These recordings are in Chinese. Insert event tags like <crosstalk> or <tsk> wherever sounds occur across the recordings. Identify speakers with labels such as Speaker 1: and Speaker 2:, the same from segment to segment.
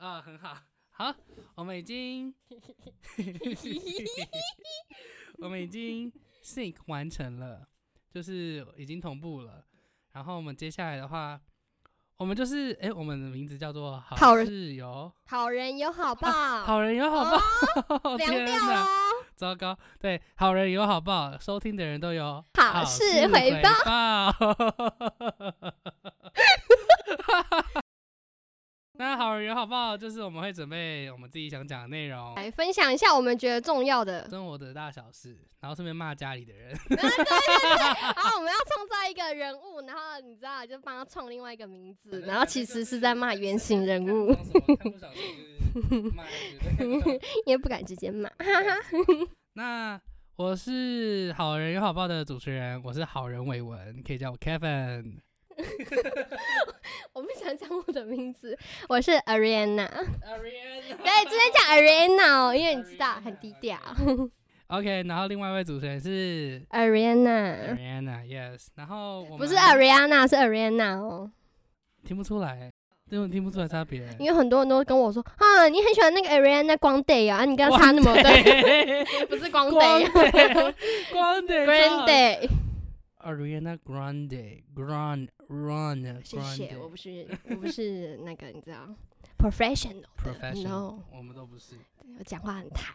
Speaker 1: 啊，很好，好，我们已经，<laughs> 我们已经 sync 完成了，就是已经同步了。然后我们接下来的话，我们就是，哎，我们的名字叫做
Speaker 2: 好人
Speaker 1: 室友，
Speaker 2: 好人有好报，
Speaker 1: 好人有好报，<laughs>
Speaker 2: 凉
Speaker 1: 天哪，
Speaker 2: 掉哦。
Speaker 1: 糟糕，对，好人有好报，收听的人都有
Speaker 2: 好
Speaker 1: 事
Speaker 2: 事回报
Speaker 1: 报。那好人有 <laughs> 好报，就是我们会准备我们自己想讲的内容，
Speaker 2: 来分享一下我们觉得重要的。
Speaker 1: 生活的大小事，然后顺便骂家里的人。<laughs>
Speaker 2: 对对对然后我们要创造一个人物，然后你知道，就帮他创另外一个名字，然后其实是在骂原型人物，<laughs> 也不敢直接骂。
Speaker 1: 那我是好人有好报的主持人，我是好人伟文，你可以叫我 Kevin。
Speaker 2: 我不想讲我的名字，我是
Speaker 1: Ariana，Ariana <laughs>
Speaker 2: 对，直接讲 Ariana，哦因为你知道很低调。
Speaker 1: OK，然后另外一位主持人是 <laughs>
Speaker 2: Ariana
Speaker 1: Ariana，Yes，然后我
Speaker 2: 不是
Speaker 1: 们
Speaker 2: Ariana，是 Ariana 哦。
Speaker 1: 听不出来，根本听不出来差别。
Speaker 2: 因为很多人都跟我说，啊，你很喜欢那个 Ariana Grande 啊，你跟他差那么多，<laughs> 不是光
Speaker 1: 光
Speaker 2: day。
Speaker 1: 光的
Speaker 2: Grande，
Speaker 1: Ariana Grande，Grande Run，
Speaker 2: 谢谢，我
Speaker 1: Grande
Speaker 2: 不是，我不是那个，你知道，professional，professional，，no，
Speaker 1: 我们都不是。
Speaker 2: 我讲话很台。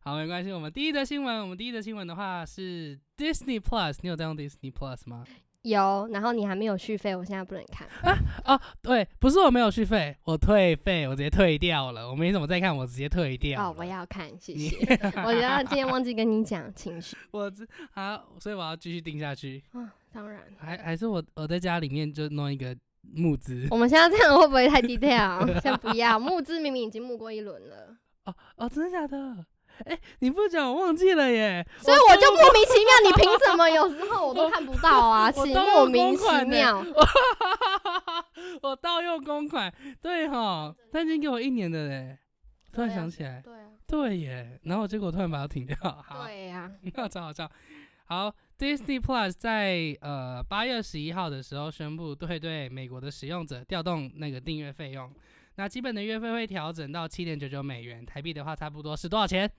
Speaker 1: 好，没关系。我们第一则新闻，我们第一则新闻的话是 Disney Plus，你有在用 Disney Plus 吗？
Speaker 2: 有，然后你还没有续费，我现在不能看。
Speaker 1: 啊哦，对，不是我没有续费，我退费，我直接退掉了。我没怎么再看，我直接退掉。
Speaker 2: 哦，我要看，谢
Speaker 1: 你 <laughs>
Speaker 2: 谢。我觉得今天忘记跟你讲情绪 <laughs>
Speaker 1: 我知好，所以我要继续定下去。
Speaker 2: 啊，当然。
Speaker 1: 还还是我我在家里面就弄一个募资。
Speaker 2: 我们现在这样会不会太低调？<laughs> 先不要，募资明明已经募过一轮了，
Speaker 1: 哦哦，真的假的？哎、你不讲我忘记了耶。
Speaker 2: 所以我就莫名其妙，你凭什么有时候我都看不到啊？莫名其妙。<laughs>
Speaker 1: 我盗用公款，对哈，他已经给我一年的嘞。突然想起来，
Speaker 2: 对啊，
Speaker 1: 对耶，然后结果突然把它停掉。好，
Speaker 2: 对呀，
Speaker 1: 那超好笑。好，Disney Plus 在呃八月十一号的时候宣布，对对美国的使用者调动那个订阅费用。那基本的月费会调整到七点九九美元，台币的话差不多是多少钱？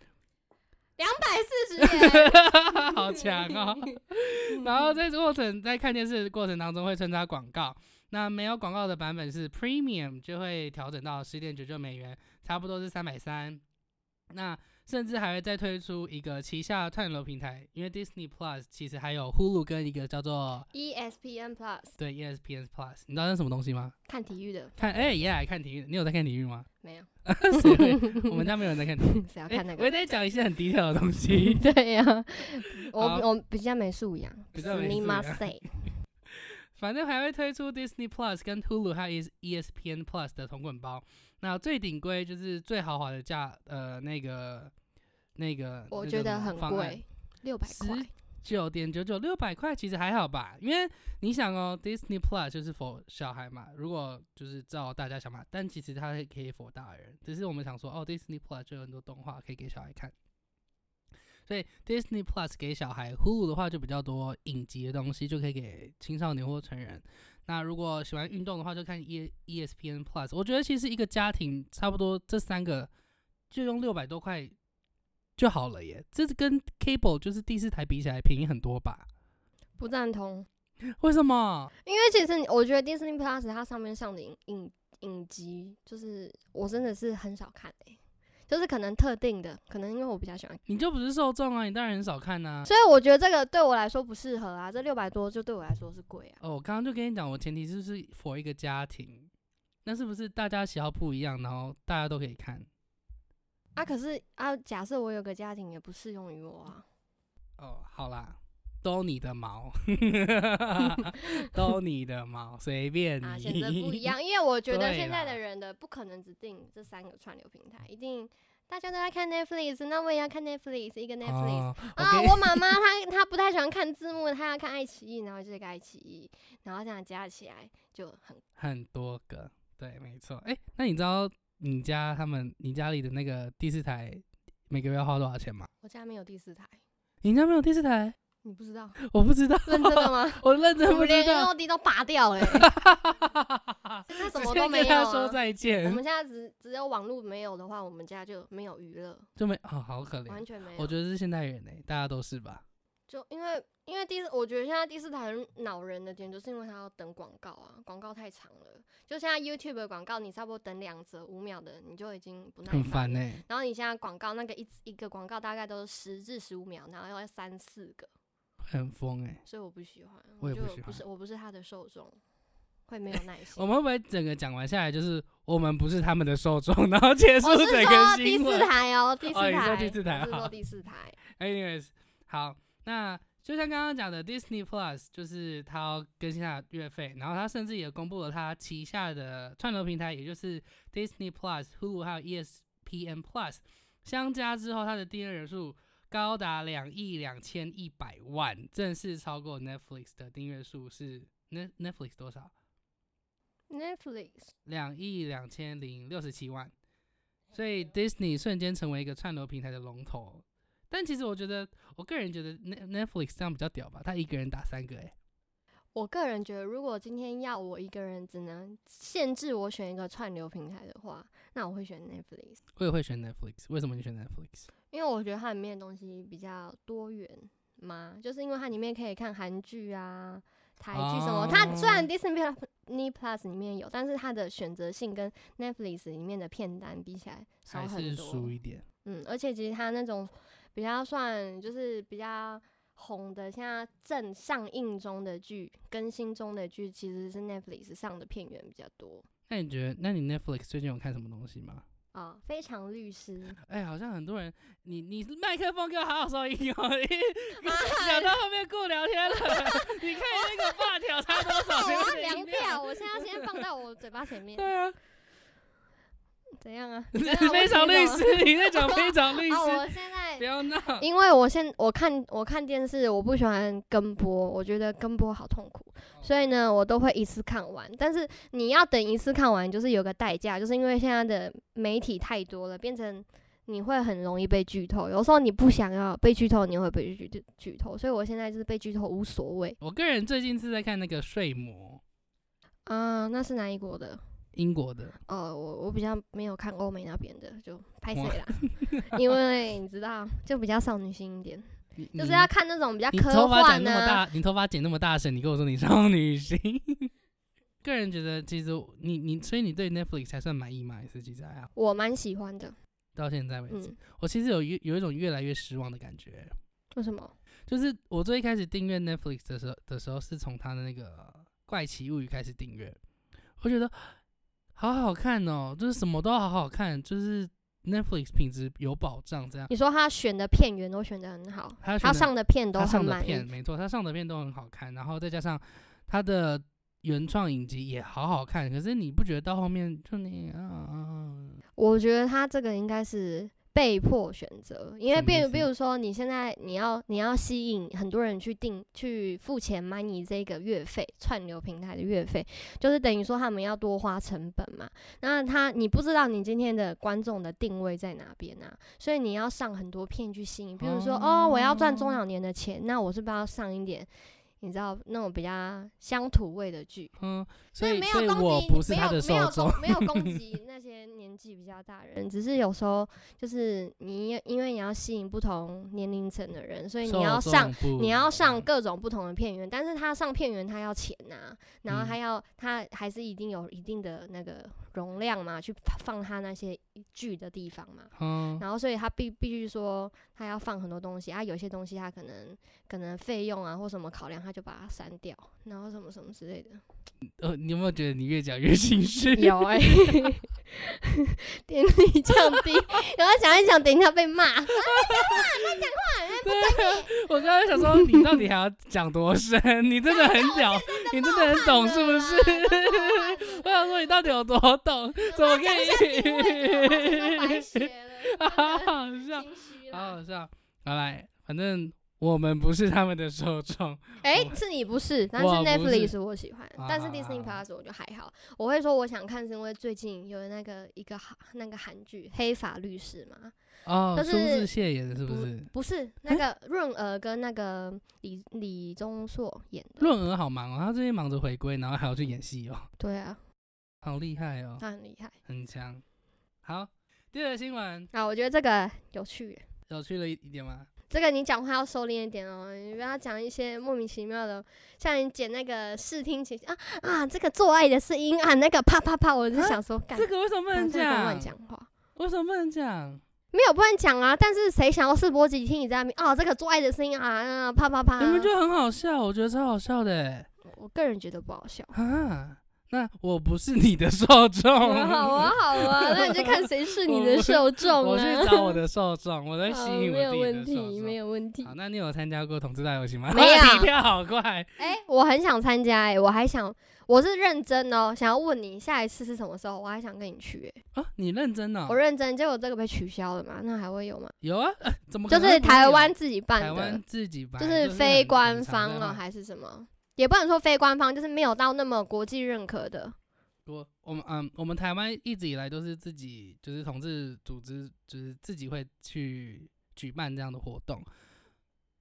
Speaker 2: 两百四十元。<laughs>
Speaker 1: 好强哦！<laughs> 然后在过程在看电视的过程当中会穿插广告，那没有广告的版本是 Premium 就会调整到十点九九美元，差不多是三百三。那甚至还会再推出一个旗下串流平台，因为 Disney Plus 其实还有 Hulu 跟一个叫做
Speaker 2: E ESPN Plus
Speaker 1: 对 E ESPN Plus，你知道那是什么东西吗？
Speaker 2: 看体育的
Speaker 1: 看哎耶、爱看体育，你有在看体育吗？
Speaker 2: 没有？<laughs> <laughs>
Speaker 1: 我们家没有人在看体育。<laughs>
Speaker 2: 谁要
Speaker 1: 哎
Speaker 2: 看那个？
Speaker 1: 我也在讲一些很低调的东西。
Speaker 2: 对呀，我我比较没素养，
Speaker 1: 比较没
Speaker 2: 你
Speaker 1: 素养
Speaker 2: 妈塞。
Speaker 1: 反正还会推出 Disney Plus 跟 Hulu 还有 ES ESPN Plus 的同捆包。那最顶规就是最豪华的价，呃，那个那个，
Speaker 2: 我觉得很贵，六百块。
Speaker 1: 九点九九六百块，其实还好吧？因为你想哦，Disney Plus 就是 for 小孩嘛，如果就是照大家想法，但其实它可以 for 大人，只是我们想说，哦，Disney Plus 就有很多动画可以给小孩看，所以 Disney Plus 给小孩，Hulu 的话就比较多影集的东西，就可以给青少年或成人。那如果喜欢运动的话，就看 E ESPN Plus。我觉得其实一个家庭差不多这三个就用六百多块就好了耶，这是跟 cable 就是第四台比起来便宜很多吧？
Speaker 2: 不赞同，<laughs>
Speaker 1: 为什么？
Speaker 2: 因为其实你我觉得 Disney Plus 它上面上的影影影集，就是我真的是很少看诶、就是可能特定的，可能因为我比较喜欢，
Speaker 1: 你就不是受众啊，你当然很少看呐、
Speaker 2: 所以我觉得这个对我来说不适合啊。这六百多就对我来说是贵啊。
Speaker 1: 哦，我刚刚就跟你讲，我前提就是 for 一个家庭，那是不是大家喜好不一样，然后大家都可以看？
Speaker 2: 啊，可是啊，假设我有个家庭也不适用于我啊。
Speaker 1: 哦，好啦，都你的毛，<laughs> 都你的毛，随便你。
Speaker 2: 啊，选择不一样，<laughs> 因为我觉得现在的人的不可能只定这三个串流平台，一定大家都在看 Netflix，那我也要看 Netflix，一个 Netflix、
Speaker 1: 哦
Speaker 2: 啊我妈妈她她不太喜欢看字幕，她要看爱奇艺，然后就是个爱奇艺，然后这样加起来就很
Speaker 1: 很多个，对，没错。哎、那你知道你家他们你家里的那个第四台每个月要花多少钱吗？
Speaker 2: 我家没有第四台，
Speaker 1: 你家没有第四台？
Speaker 2: 你不知道？
Speaker 1: 我不知道，
Speaker 2: 认真的吗？<laughs>
Speaker 1: 我认真
Speaker 2: 我连
Speaker 1: 不知道。
Speaker 2: NOD 都拔掉了欸、<laughs> 现在什么都没有、
Speaker 1: 跟他说再见我
Speaker 2: 们，现在只只有网络没有的话，我们家就没有娱乐，
Speaker 1: 就没哦，好可怜。
Speaker 2: 完全没有。
Speaker 1: 我觉得是现代人呢、大家都是吧？
Speaker 2: 就因为因为第四，我觉得现在第四台很恼人的点，就是因为它要等广告啊，广告太长了。就现在 YouTube 的广告，你差不多等两则五秒的，你就已经不耐
Speaker 1: 很
Speaker 2: 烦了。
Speaker 1: 烦呢、
Speaker 2: 然后你现在广告那个一一个广告大概都是十至十五秒，然后要三四个，
Speaker 1: 很疯哎、
Speaker 2: 所以我不喜欢。
Speaker 1: 我也不
Speaker 2: 就
Speaker 1: 喜欢
Speaker 2: 不是我不是他的受众，会没有耐心。
Speaker 1: 我们会不会整个讲完下来，就是我们不是他们的受众，然后结束整个
Speaker 2: 说第四台哦，第四
Speaker 1: 哦你说
Speaker 2: 台，
Speaker 1: 第四台好
Speaker 2: 我是说第四台。<laughs>
Speaker 1: Anyways，好，那就像刚刚讲的，Disney Plus 就是它要更新它的月费，然后它甚至也公布了它旗下的串流平台，也就是 Disney Plus、Hulu 还有 E ESPN Plus 相加之后，它的订阅人数高达两亿两千一百万，正式超过 Netflix 的订阅数是 Net Netflix 多少
Speaker 2: ？Netflix。
Speaker 1: 两亿两千零六十七万，所以 Disney 瞬间成为一个串流平台的龙头。但其实我觉得，我个人觉得 Net Netflix 这样比较屌吧，他一个人打三个、欸，
Speaker 2: 我个人觉得，如果今天要我一个人只能限制我选一个串流平台的话，那我会选 Netflix，
Speaker 1: 我也会选 Netflix。为什么你选 Netflix？
Speaker 2: 因为我觉得它里面的东西比较多元嘛，就是因为它里面可以看韩剧啊、台剧什么。它虽然
Speaker 1: 哦
Speaker 2: Disney Plus 里面有，但是它的选择性跟 Netflix 里面的片单比起来少
Speaker 1: 还是输。一点。
Speaker 2: 嗯，而且其实它那种比较算就是比较红的，现在正上映中的剧、更新中的剧，其实是 Netflix 上的片源比较多
Speaker 1: 那你觉得，那你 Netflix 最近有看什么东西吗？
Speaker 2: 啊。非常律师，
Speaker 1: 哎、好像很多人，你你麦克风给我好好收音哦，<laughs> 讲到后面顾聊天了。你看那个发条差多少？<laughs>
Speaker 2: 我要量票，我现在先放到我嘴巴前面，
Speaker 1: 对啊，
Speaker 2: 怎样啊？<laughs>
Speaker 1: 非常律师，你在讲 <laughs> 非常律
Speaker 2: 啊，
Speaker 1: 师，
Speaker 2: 我现在
Speaker 1: 不要闹。
Speaker 2: 因为我现我看我看电视，我不喜欢跟播，我觉得跟播好痛苦，所以呢，我都会一次看完。但是你要等一次看完，就是有个代价，就是因为现在的媒体太多了，变成你会很容易被剧透。有时候你不想要被剧透，你会被剧剧剧透。所以我现在就是被剧透无所谓
Speaker 1: 我个人最近是在看那个《睡魔
Speaker 2: 啊。那是哪一国的？》，
Speaker 1: 英国的。
Speaker 2: 哦，我我比较没有看欧美那边的，就拍谁啦，<laughs> 因为你知道，就比较少女心一点，就是要看那种比较
Speaker 1: 你
Speaker 2: 科
Speaker 1: 头发
Speaker 2: 幻呢、
Speaker 1: 剪那么大，你头发剪那么大声，你跟我说你少女心。<laughs> 个人觉得，其实你你，所以你对 Netflix 还算满意吗？还是其实还好？
Speaker 2: 我蛮喜欢的。
Speaker 1: 到现在为止，
Speaker 2: 嗯，
Speaker 1: 我其实有越有一种越来越失望的感觉。
Speaker 2: 为什么？
Speaker 1: 就是我最一开始订阅 Netflix 的时候的时候，是从他的那个《怪奇物语》开始订阅，我觉得好好看哦，就是什么都好好看，就是 Netflix 品质有保障，这样。
Speaker 2: 你说他选的片源都选的很好，他
Speaker 1: 他
Speaker 2: 上的片都
Speaker 1: 他上
Speaker 2: 很满
Speaker 1: 的片
Speaker 2: 意。
Speaker 1: 没错，他上的片都很好看，然后再加上他的原创影集也好好看。可是你不觉得到后面就你啊啊，
Speaker 2: 我觉得他这个应该是被迫选择，因为比如比如说你现在你要你要吸引很多人去订去付钱买你这个月费串流平台的月费，就是等于说他们要多花成本嘛。那他你不知道你今天的观众的定位在哪边啊，所以你要上很多片去吸引，比如说哦我要赚中老年的钱，那我是不是要上一点？你知道那种比较乡土味的剧，
Speaker 1: 嗯，所
Speaker 2: 所
Speaker 1: 以
Speaker 2: 没有攻击，
Speaker 1: 我不是他的
Speaker 2: 没有没有
Speaker 1: 受众
Speaker 2: 攻，没有攻 <laughs> 击那些年纪比较大的人，只是有时候就是你因为你要吸引不同年龄层的人，所以你要上你要上各种不同的片源，但是他上片源他要钱呐、然后
Speaker 1: 嗯。
Speaker 2: 他要他还是一定有一定的那个容量嘛，去放他那些剧的地方嘛。
Speaker 1: 嗯，
Speaker 2: 然后，所以他必必须说，他要放很多东西啊，有些东西他可能可能费用啊或什么考量，他就把它删掉，然后什么什么之类的。
Speaker 1: 呃，你有没有觉得你越讲越心虚？
Speaker 2: 有哎、<laughs> 电力降低，然后讲一讲，等一下被骂。<laughs>
Speaker 1: 我刚刚想说，你到底还要讲多深？你真的很屌，你真的很懂，是不是？<laughs> 我想说，你到底有多懂？怎么可以？
Speaker 2: 学了，
Speaker 1: 好好笑，好。好笑。好来，反正我们不是他们的受众。
Speaker 2: 哎、
Speaker 1: 我
Speaker 2: 是你不是，但是 Netflix
Speaker 1: 是
Speaker 2: 我喜欢，但是
Speaker 1: 啊
Speaker 2: Disney Plus 我就还好。我会说我想看，是因为最近有那个一个韩那个韩剧《黑法律师》嘛，
Speaker 1: 哦，
Speaker 2: 就
Speaker 1: 苏志
Speaker 2: 是
Speaker 1: 燮演的是不是？
Speaker 2: 不是那个润儿跟那个李李钟硕演的。
Speaker 1: 润儿好忙哦，他最近忙着回归，然后还要去演戏哦，
Speaker 2: 对啊，
Speaker 1: 好厉害哦，
Speaker 2: 他很厉害
Speaker 1: 很强。好，第二个新闻
Speaker 2: 啊，我觉得这个有趣。
Speaker 1: 有趣了一一点吗？
Speaker 2: 这个你讲话要收敛一点哦，你不要讲一些莫名其妙的，像你剪那个视听情啊啊，这个做爱的声音啊，那个啪啪啪，我就
Speaker 1: 啊
Speaker 2: 想说，干
Speaker 1: 这个为什么不能
Speaker 2: 讲乱
Speaker 1: 讲？
Speaker 2: 话。
Speaker 1: 为什么不能讲？
Speaker 2: 没有不能讲啊，但是谁想要试播集听你在那边啊，这个做爱的声音啊，啊啪啪啪，
Speaker 1: 你们就很好笑，我觉得超好笑的欸
Speaker 2: 我个人觉得不好笑。
Speaker 1: 啊。那我不是你的受众，<laughs>
Speaker 2: 好啊，好啊，那你就看谁是你的受众
Speaker 1: 我去
Speaker 2: 啊。
Speaker 1: 找我的受众，我在吸
Speaker 2: 好
Speaker 1: 引
Speaker 2: 没有
Speaker 1: 我自
Speaker 2: 问题。没有问题
Speaker 1: 好，。那你有参加过同志大游行吗？
Speaker 2: 没有 <laughs>
Speaker 1: 你跳好快。
Speaker 2: 哎、我很想参加哎、我还想，我是认真哦，想要问你下一次是什么时候，我还想跟你去哎、
Speaker 1: 啊，你认真哦
Speaker 2: 我？认真，结果这个被取消了嘛？那还会有吗？
Speaker 1: 有啊，呃怎么
Speaker 2: 就是台湾自己办的
Speaker 1: 台湾，自己办，
Speaker 2: 就是非官方哦，还是什么？也不能说非官方，就是没有到那么国际认可的。
Speaker 1: 我我们嗯，我们台湾一直以来都是自己就是同志组织，就是自己会去举办这样的活动。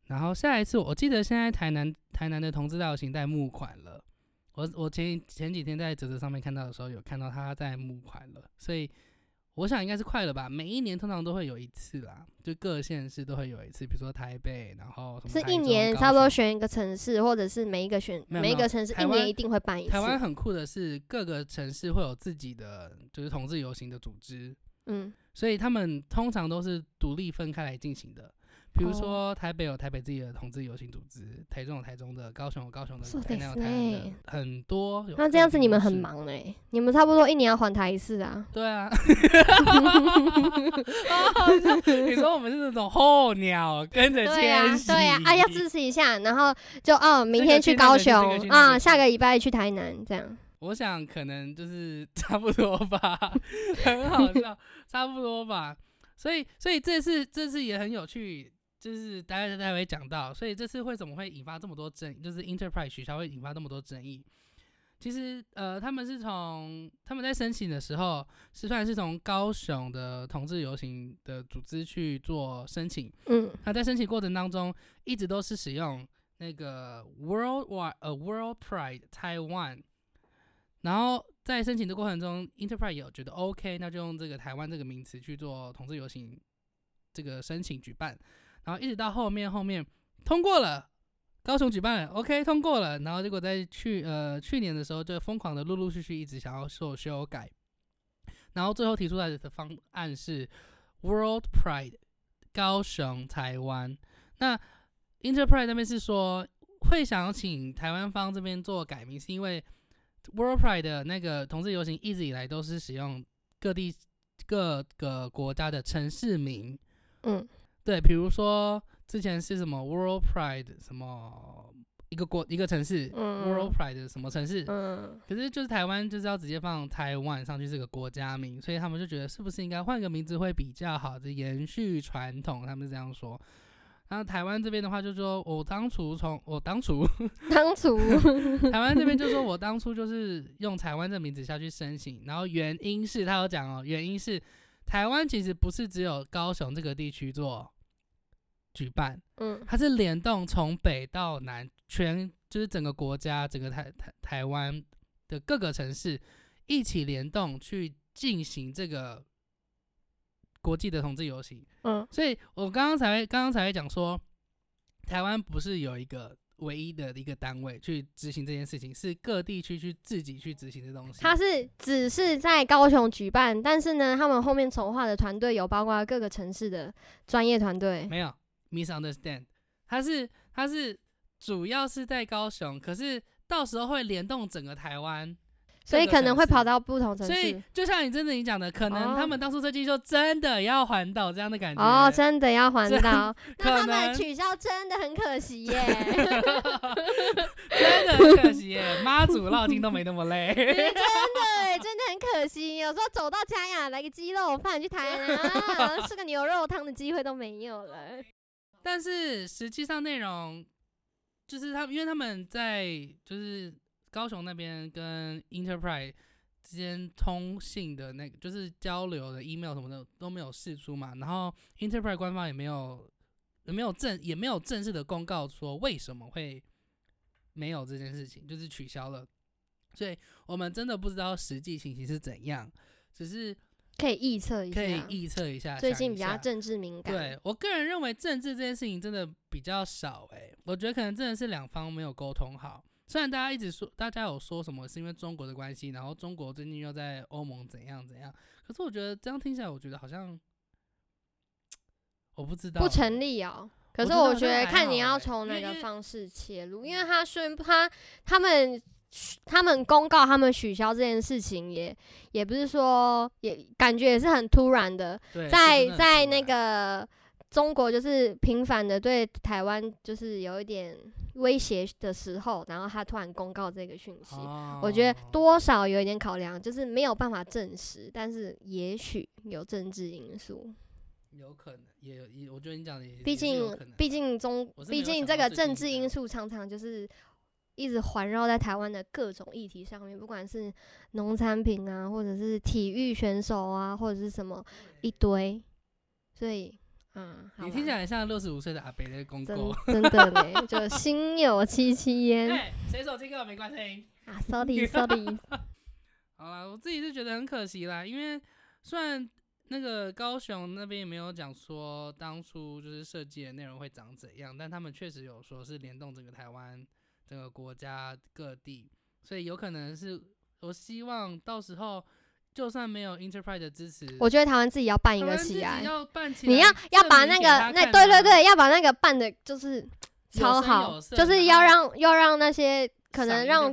Speaker 1: 然后下一次，我记得现在台南台南的同志大游行在募款了。我我前前几天在泽泽上面看到的时候，有看到他在募款了，所以我想应该是快了吧。每一年通常都会有一次啦，就各县市都会有一次，比如说台北，然后什么
Speaker 2: 是一年差不多选一个城市，或者是每一个选每一个城市一年一定会办一次。
Speaker 1: 台湾很酷的是，各个城市会有自己的就是同志游行的组织，
Speaker 2: 嗯，
Speaker 1: 所以他们通常都是独立分开来进行的。比如
Speaker 2: 哦
Speaker 1: 说台北有台北自己的同志游行组织，台中有台中的，高雄有高雄的，
Speaker 2: そう
Speaker 1: 台南有
Speaker 2: です
Speaker 1: 台南的
Speaker 2: ね，
Speaker 1: 很多。有
Speaker 2: 那这样子你们很
Speaker 1: 各地都是。
Speaker 2: 忙哎、你们差不多一年要环台一次啊。
Speaker 1: 对啊，<laughs> 你说我们是那种候鸟，跟着
Speaker 2: 对呀、
Speaker 1: 迁徙。
Speaker 2: 对呀、啊，要支持一下，然后就哦，明
Speaker 1: 这个
Speaker 2: 天去高
Speaker 1: 去那个去这个
Speaker 2: 雄啊，
Speaker 1: 去那个去
Speaker 2: 下个礼拜去台南，这样。
Speaker 1: 我想可能就是<laughs> 差不多吧，很好笑，差不多吧。所以，所以这次这次也很有趣， 就是大家待会会讲到，所以这次为什么会引发这么多争议，就是 Enterprise 学校会引发这么多争议。其实，呃，他们是从他们在申请的时候，是算是从高雄的同志游行的组织去做申请，
Speaker 2: 嗯。
Speaker 1: 那在申请过程当中，一直都是使用那个 World Wide 呃 World Pride Taiwan，然后在申请的过程中，Enterprise 有觉得 OK，那就用这个台湾这个名词去做同志游行这个申请举办，然后一直到后面后面通过了。高雄举办了，OK 通过了，然后结果在去呃去年的时候就疯狂的陆陆续续一直想要做修改，然后最后提出来的方案是 World Pride 高雄台湾。那 Enterprise 那边是说会想要请台湾方这边做改名，是因为 World Pride 的那个同志游行一直以来都是使用各地各个国家的城市名，
Speaker 2: 嗯
Speaker 1: 对，比如说之前是什么 World Pride 什么一个国一个城市、
Speaker 2: 嗯
Speaker 1: World Pride 的什么城市，
Speaker 2: 嗯，
Speaker 1: 可是就是台湾就是要直接放台湾上去这个国家名，所以他们就觉得是不是应该换个名字会比较好，就延续传统，他们是这样说。然后台湾这边的话就说，我当初从我当初
Speaker 2: 当初
Speaker 1: 台湾这边就说我当初就是用台湾这名字下去申请，然后原因是他有讲哦，原因是台湾其实不是只有高雄这个地区做举办，
Speaker 2: 嗯
Speaker 1: 它是联动从北到南，全就是整个国家，整个台台台湾的各个城市一起联动去进行这个国际的同志游行。
Speaker 2: 嗯
Speaker 1: 所以我刚刚才会刚刚才会讲说，台湾不是有一个唯一的一个单位去执行这件事情，是各地区去自己去执行的东西。
Speaker 2: 它是只是在高雄举办，但是呢，他们后面筹划的团队有包括各个城市的专业团队。
Speaker 1: 没有 misunderstand，它是它是主要是在高雄，可是到时候会联动整个台湾。
Speaker 2: 所以可能会跑到不同城市
Speaker 1: 所以。就像你真的你讲的，可能
Speaker 2: 哦
Speaker 1: 他们当初设计就真的要环岛这样的感觉。
Speaker 2: 哦，真的要环
Speaker 1: 真
Speaker 2: 岛，那他们
Speaker 1: 能
Speaker 2: 取消真的很可惜耶。<laughs>
Speaker 1: 真的很可惜耶，妈祖绕境都没那么累。<laughs>
Speaker 2: 真的真的很可惜，有时候走到家呀，来个鸡肉饭去台南啊，<laughs> 吃个牛肉汤的机会都没有了。
Speaker 1: 但是实际上内容就是他们，因为他们在就是高雄那边跟 Enterprise 之间通信的那个，就是交流的 email 什么的都没有释出嘛，然后 Enterprise 官方也没有也没有正也没有正式的公告说为什么会没有这件事情，就是取消了，所以我们真的不知道实际情形是怎样，只是
Speaker 2: 可以预测一下，
Speaker 1: 可以预测一下。
Speaker 2: 最近比较政治敏感，
Speaker 1: 对我个人认为政治这件事情真的比较少诶、我觉得可能真的是两方没有沟通好。虽然大家一直说，大家有说什么是因为中国的关系，然后中国最近又在欧盟怎样怎样，可是我觉得这样听起来，我觉得好像我不知道
Speaker 2: 不成立哦。可是我觉得看你要从哪个方式切入，因为他宣布他他们他们公告他们取消这件事情也也不是说也感觉也是很突然的，
Speaker 1: 对，
Speaker 2: 在
Speaker 1: 的
Speaker 2: 在那个中国就是频繁的对台湾就是有一点威胁的时候，然后他突然公告这个讯息，我觉得
Speaker 1: 哦。
Speaker 2: 多少有一点考量，就是没有办法证实，但是也许有政治因素。
Speaker 1: 有可能，也有也，我觉得你讲的也
Speaker 2: 毕竟
Speaker 1: 可能，
Speaker 2: 毕竟中毕竟这个政治因素常常就是一直环绕在台湾的各种议题上面，不管是农产品啊，或者是体育选手啊，或者是什么一堆，所以，嗯，
Speaker 1: 你听起来像六十五岁的阿北在公
Speaker 2: 真
Speaker 1: 购。
Speaker 2: 真的嘞，就心有戚戚焉
Speaker 1: 哎，谁手机跟我没关系。
Speaker 2: 啊，sorry sorry，<laughs> <laughs>
Speaker 1: 好啦，我自己是觉得很可惜啦，因为虽然那个高雄那边也没有讲说当初就是设计的内容会长怎样，但他们确实有说是联动整个台湾整个国家各地，所以有可能是我希望到时候就算没有 Enterprise 的支持，
Speaker 2: 我觉得台湾自己要办一个起来，
Speaker 1: 要办起来，
Speaker 2: 你要要把那个那对对，对，要把那个办的就是超好就是要让要让那些可能
Speaker 1: 赏
Speaker 2: 让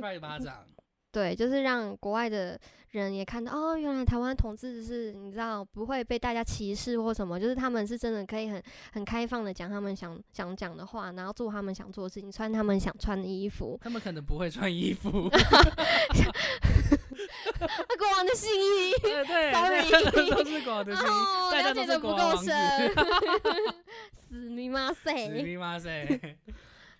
Speaker 2: 对，就是让国外的人也看到哦，原来台湾同志是你知道不会被大家歧视或什么，就是他们是真的可以很很开放的讲他们想想讲的话，然后做他们想做的事情，穿他们想穿的衣服。
Speaker 1: 他们可能不会穿衣服，<laughs>
Speaker 2: 国王的新衣，
Speaker 1: 对对 <laughs> <laughs> 都是国的心，
Speaker 2: 哦，
Speaker 1: 大家
Speaker 2: 了解的不
Speaker 1: 都是国王
Speaker 2: 够。深，死密码
Speaker 1: 死
Speaker 2: 塞。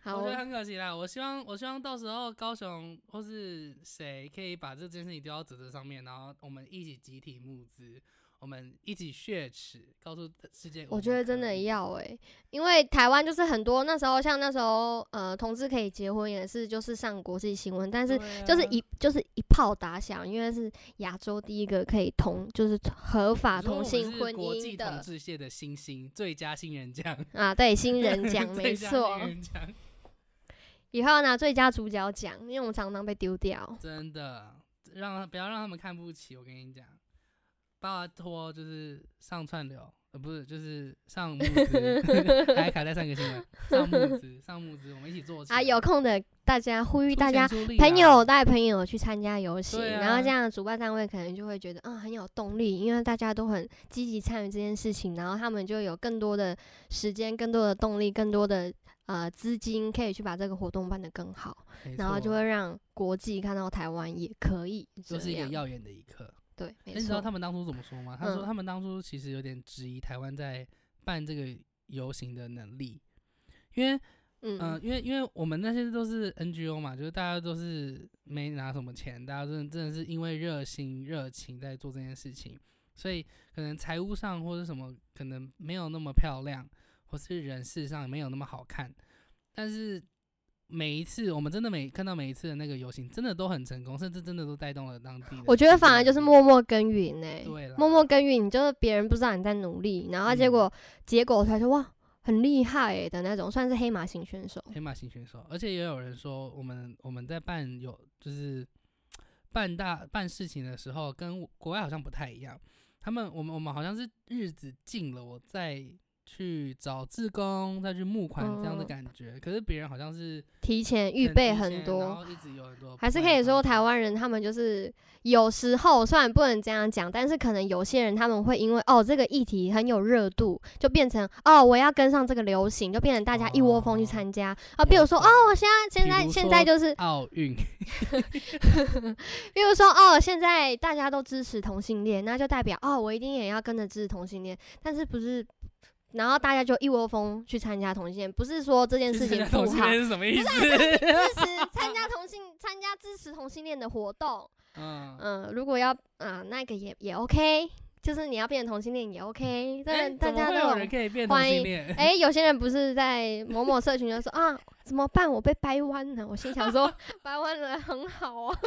Speaker 2: 好
Speaker 1: 我觉，得很可惜啦。我希望，我希望到时候高雄或是谁可以把这件事情丢到泽泽上面，然后我们一起集体募资，我们一起血耻，告诉世界。
Speaker 2: 我觉得真的
Speaker 1: 要。
Speaker 2: 要诶、因为台湾就是很多那时候像那时候呃同志可以结婚也是就是上国际新闻，但是就是一就是一炮打响，因为是亚洲第一个可以同就是合法同性婚
Speaker 1: 是国际同
Speaker 2: 姻的
Speaker 1: 志界的新星，最佳新人奖，
Speaker 2: 啊，对新人奖 <laughs>
Speaker 1: 最
Speaker 2: 没错，以后要拿最佳主角奖，因为我们常常被丢掉。
Speaker 1: 真的让不要让他们看不起。我跟你讲，拜托就是上串流，呃，不是就是上募资，<laughs> 还卡在上个新闻，上募资，上募资，我们一起做
Speaker 2: 啊，有空的大家呼吁大家朋友带朋友去参加游行，
Speaker 1: 对
Speaker 2: 然后
Speaker 1: 啊
Speaker 2: 这样主办单位可能就会觉得嗯很有动力，因为大家都很积极参与这件事情，然后他们就有更多的时间、更多的动力、更多的呃资金，可以去把这个活动办得更好，然后就
Speaker 1: 错
Speaker 2: 会让国际看到台湾也可以这
Speaker 1: 就是一个。耀眼的一刻。
Speaker 2: 对，没
Speaker 1: 错你知道。他们当初怎么说吗？他说
Speaker 2: 嗯
Speaker 1: 他们当初其实有点质疑台湾在办这个游行的能力，因为
Speaker 2: 嗯
Speaker 1: 嗯、因为因为我们那些都是 NGO 嘛，就是大家都是没拿什么钱，大家真的真的是因为热心热情在做这件事情，所以可能财务上或者什么可能没有那么漂亮，或是人事上没有那么好看，但是每一次我们真的每看到每一次的那个游行，真的都很成功，甚至真的都带动了当地的。
Speaker 2: 我觉得反而就是默默耕耘呢、
Speaker 1: 对
Speaker 2: 默默耕耘，就是别人不知道你在努力，然后结
Speaker 1: 嗯
Speaker 2: 果、结果才说哇很厉害、欸、的那种，算是黑马型选手。
Speaker 1: 黑马型选手，而且也有人说，我们我们在办有就是办大办事情的时候，跟国外好像不太一样。他们我们我们好像是日子近了，我再去找志工，再去募款这样的
Speaker 2: 嗯
Speaker 1: 感觉。可是别人好像是
Speaker 2: 提前预备很多，
Speaker 1: 后一直有很多
Speaker 2: 还是可以说台湾人他们就是有时候虽然不能这样讲，但是可能有些人他们会因为哦这个议题很有热度，就变成哦我要跟上这个流行，就变成大家一窝蜂去
Speaker 1: 哦
Speaker 2: 参加啊。比如说哦我现在现在现在就是，
Speaker 1: 奥运，<laughs>
Speaker 2: 比如说哦现在大家都支持同性恋，那就代表哦我一定也要跟着支持同性恋，但是不是然后大家就一窝蜂去参加同性恋，不是说这件事情不好，
Speaker 1: 同性恋是什么意思？
Speaker 2: 支 <laughs> 持参加同性参加支持同性恋的活动。<laughs>
Speaker 1: 嗯，
Speaker 2: 嗯，如果要啊、那个也也 OK，就是你要变成同性恋也 OK，
Speaker 1: 哎
Speaker 2: 但大家都有
Speaker 1: 人可以变同
Speaker 2: 欢迎
Speaker 1: 性恋？<laughs>
Speaker 2: 哎、有些人不是在某某社群就说啊，怎么办？我被掰弯了。我心想说，掰弯了很好啊。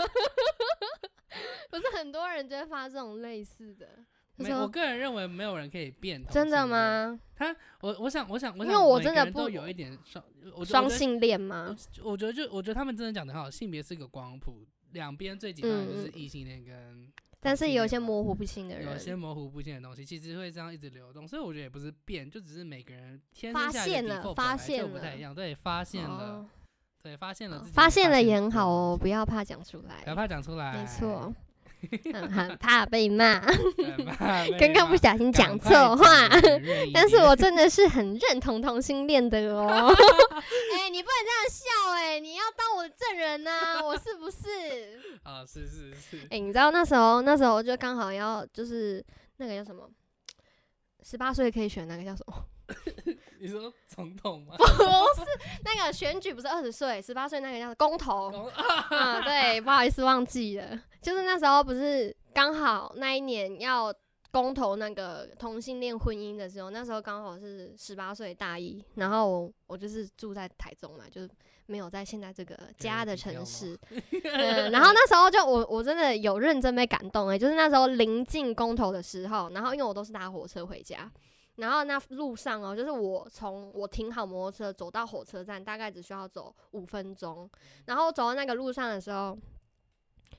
Speaker 2: 不是很多人就会发这种类似的，就
Speaker 1: 没，我个人认为没有人可以变同
Speaker 2: 真的吗？他？
Speaker 1: 我我想我想我想因，
Speaker 2: 为我真的不
Speaker 1: 都有一点双，
Speaker 2: 双性恋吗？
Speaker 1: 我我觉得就我觉得他们真的讲的很好，性别是一个光谱，两边最极端的就是异性恋跟
Speaker 2: 但是有些模糊不清的人
Speaker 1: 有些，模糊不清的东西，其实会这样一直流动，所以我觉得也不是变，就只是每个人天
Speaker 2: 发
Speaker 1: 生下来的
Speaker 2: 现了发现了
Speaker 1: 不太一样，对，发现了，
Speaker 2: 哦
Speaker 1: 对，发现了自己
Speaker 2: 发现了也很好哦，不要怕讲出
Speaker 1: 来，不要。怕讲出来，
Speaker 2: 没错，很怕被骂，刚刚不小心讲错话。但是我真的是很认同同性恋的哦。哎、你不能这样笑哎、你要当我的证人呐、我是不是？
Speaker 1: 啊，是是是
Speaker 2: 哎、，你知道那时候那时候就刚好要就是那个叫什么，十八岁可以选那个叫什么？<laughs>
Speaker 1: 你说总统吗？<laughs>
Speaker 2: 不是那个选举不是二十岁，十八岁那个叫公投。
Speaker 1: 公
Speaker 2: 啊，对，不好意思忘记了，就是那时候不是刚好那一年要公投那个同性恋婚姻的时候，那时候刚好是十八岁大一，然后我我就是住在台中嘛，就是没有在现在这个家的城市，<laughs> 嗯，然后那时候就我我真的有认真被感动诶、就是那时候临近公投的时候，然后因为我都是搭火车回家。然后那路上哦，就是我从我停好摩托车走到火车站，大概只需要走五分钟。然后走到那个路上的时候，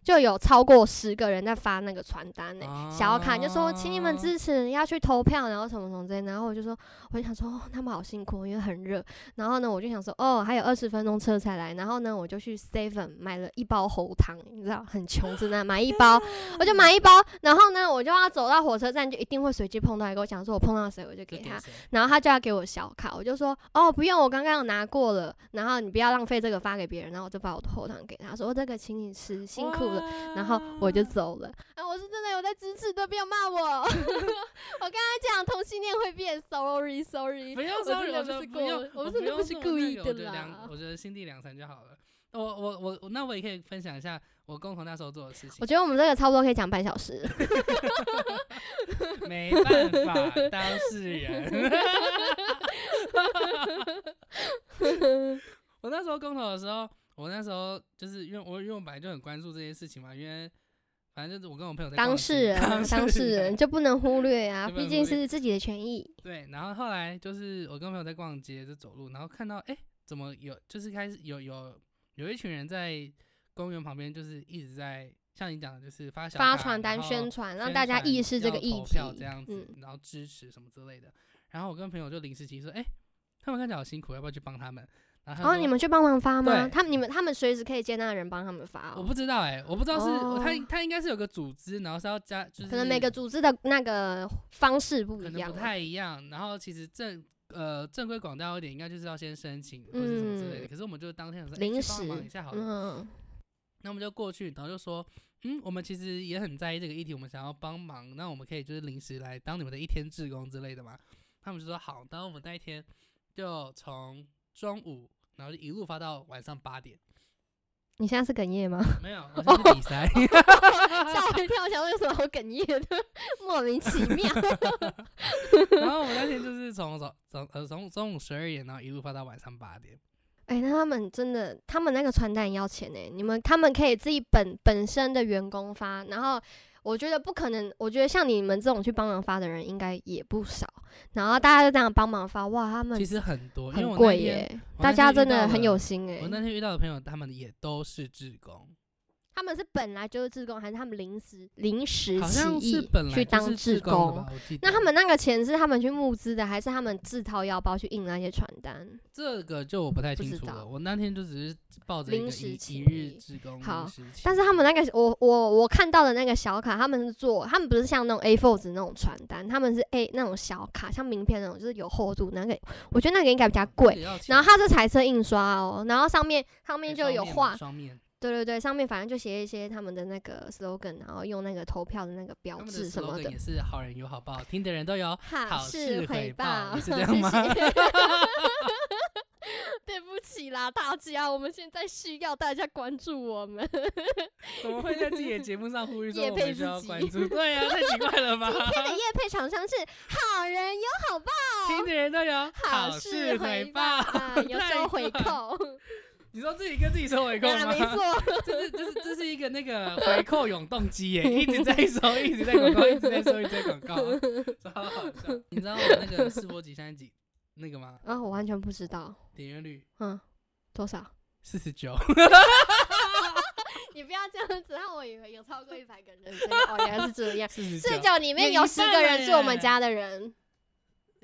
Speaker 2: 就有超过十个人在发那个传单呢、小卡就说请你们支持，要去投票，然后什么什么之类。然后我就说，我就想说，哦，他们好辛苦，因为很热。然后呢，我就想说，哦，还有二十分钟车才来。然后呢，我就去 Seven 买了一包喉糖，你知道，很穷，真的买一包，我就买一包。然后呢，我就要走到火车站，就一定会随机碰到一个，我想说我碰到谁我就给他。然后他就要给我小卡，我就说哦不用，我刚刚有拿过了，然后你不要浪费这个发给别人，然后我就把我的喉糖给他，说、哦、这个请你吃，辛苦了，然后我就走了。啊，我是真的有在支持的，不要骂我。<laughs> 我刚才讲同性恋会变，sorry sorry，
Speaker 1: 不用
Speaker 2: 不是故
Speaker 1: 不用，
Speaker 2: 我真的
Speaker 1: 不
Speaker 2: 是故意的啦
Speaker 1: 我觉得心地良善就好了。我我我我那我也可以分享一下我共同那时候做的事情
Speaker 2: 我。觉得我们这个差不多可以讲半小时。<laughs>
Speaker 1: 没办法，当事人。<laughs> 我那时候公投的时候，我那时候就是因为我因为我本来就很关注这些事情嘛，因为反正就是我跟我朋友在
Speaker 2: 当 <laughs> 事人啊，
Speaker 1: 当
Speaker 2: 当事人就不能忽略啊，<laughs> 毕竟是自己的权益。
Speaker 1: 对，然后后来就是我跟朋友在逛街就走路，然后看到哎、诶怎么有就是开始有有有一群人在公园旁边，就是一直在像你讲的，就是发小
Speaker 2: 发传单宣传，让大家意识这个议题
Speaker 1: 票这样子，
Speaker 2: 嗯，
Speaker 1: 然后支持什么之类的。然后我跟朋友就临时起意说，哎、他们看起来好辛苦，要不要去帮他们？然后
Speaker 2: 哦，你们去帮忙发吗？
Speaker 1: 对
Speaker 2: 他们、你们、他们随时可以接那个人帮他们发、哦。
Speaker 1: 我不知道哎、我不知道是、他
Speaker 2: 哦
Speaker 1: 他应该是有个组织，然后是要加，就是
Speaker 2: 可能每个组织的那个方式不一样啊。
Speaker 1: 可能不太一样。然后其实正呃正规广大一点，应该就是要先申请或者什么之类的。
Speaker 2: 嗯
Speaker 1: 可是我们就当天说，哎、
Speaker 2: 临
Speaker 1: 去帮
Speaker 2: 时
Speaker 1: 忙一下好了。
Speaker 2: 嗯，
Speaker 1: 那我们就过去，然后就说，嗯，我们其实也很在意这个议题，我们想要帮忙，那我们可以就是临时来当你们的一天志工之类的嘛。他们就说好，然后我们那一天就从中午，然后就一路发到晚上八点。
Speaker 2: 你现在是哽咽吗？<laughs>
Speaker 1: 没有，我现在是比赛。<laughs>
Speaker 2: 吓我一跳，想为什么我哽咽的，莫名其妙。<laughs>
Speaker 1: 然后我们那天就是从早早呃从中午十二点，然后一路发到晚上八点。
Speaker 2: 哎、那他们真的，他们那个传单要钱呢、你们他们可以自己本本身的员工发，然后我觉得不可能，我觉得像你们这种去帮忙发的人应该也不少，然后大家就这样帮忙发，哇，他们
Speaker 1: 其实很多，
Speaker 2: 很贵耶、大家真的很有心哎、
Speaker 1: 我那天遇到的朋友，他们也都是志工，
Speaker 2: 他们是本来就是志工，还是他们临时临时起
Speaker 1: 好像是
Speaker 2: 意
Speaker 1: 本来就
Speaker 2: 去当志
Speaker 1: 工。
Speaker 2: 那他们那个钱是他们去募资的，还是他们自掏腰包去印那些传单？
Speaker 1: 这个就我不太清楚了。我那天就只是抱着一
Speaker 2: 临时起
Speaker 1: 一日
Speaker 2: 意
Speaker 1: 志工，
Speaker 2: 好但是他们那个我我我看到的那个小卡，他们是做，他们不是像那种 A4 纸那种传单，他们是 A 那种小卡，像名片那种，就是有厚度，那个我觉得那个应该比较贵。然后它是彩色印刷哦，然后上面上面就有画，
Speaker 1: 双面，
Speaker 2: 对对对，上面反正就写一些他们的那个 slogan，然后用那个投票的那个标志什么
Speaker 1: slogan
Speaker 2: 的
Speaker 1: 也。是好人有好报，听的人都有。好
Speaker 2: 事
Speaker 1: 事回报
Speaker 2: 报，
Speaker 1: 是这 <laughs> 样吗
Speaker 2: 谢谢 <laughs> 对不起啦，大家，我们现在需要大家关注我们。<laughs>
Speaker 1: 怎么会在自己的节目上呼吁说我们需要
Speaker 2: 自己
Speaker 1: 关注？对啊，太奇怪了吧？
Speaker 2: 今天的夜配厂商是好人有好报，
Speaker 1: 听的人都有
Speaker 2: 好
Speaker 1: 事
Speaker 2: 事
Speaker 1: 回
Speaker 2: 报，啊有
Speaker 1: 太
Speaker 2: 收回扣，
Speaker 1: 你说自己跟自己收回扣 <laughs>
Speaker 2: 啊，
Speaker 1: 吗？
Speaker 2: 没错。<laughs>
Speaker 1: 这是这是这是一个那个回扣永动机耶，<laughs> 一直在收，一直在广告，一直在收，一直在广告，超好笑。你知道我那个试播集现在几那个吗？
Speaker 2: 啊，我完全不知道，
Speaker 1: 点阅率
Speaker 2: 嗯，多少？
Speaker 1: 四十九，
Speaker 2: 你不要这样子，让我以为有超过一百个人。哦，原来是这样。
Speaker 1: 四十。九
Speaker 2: 里面有十个人是我们家的人。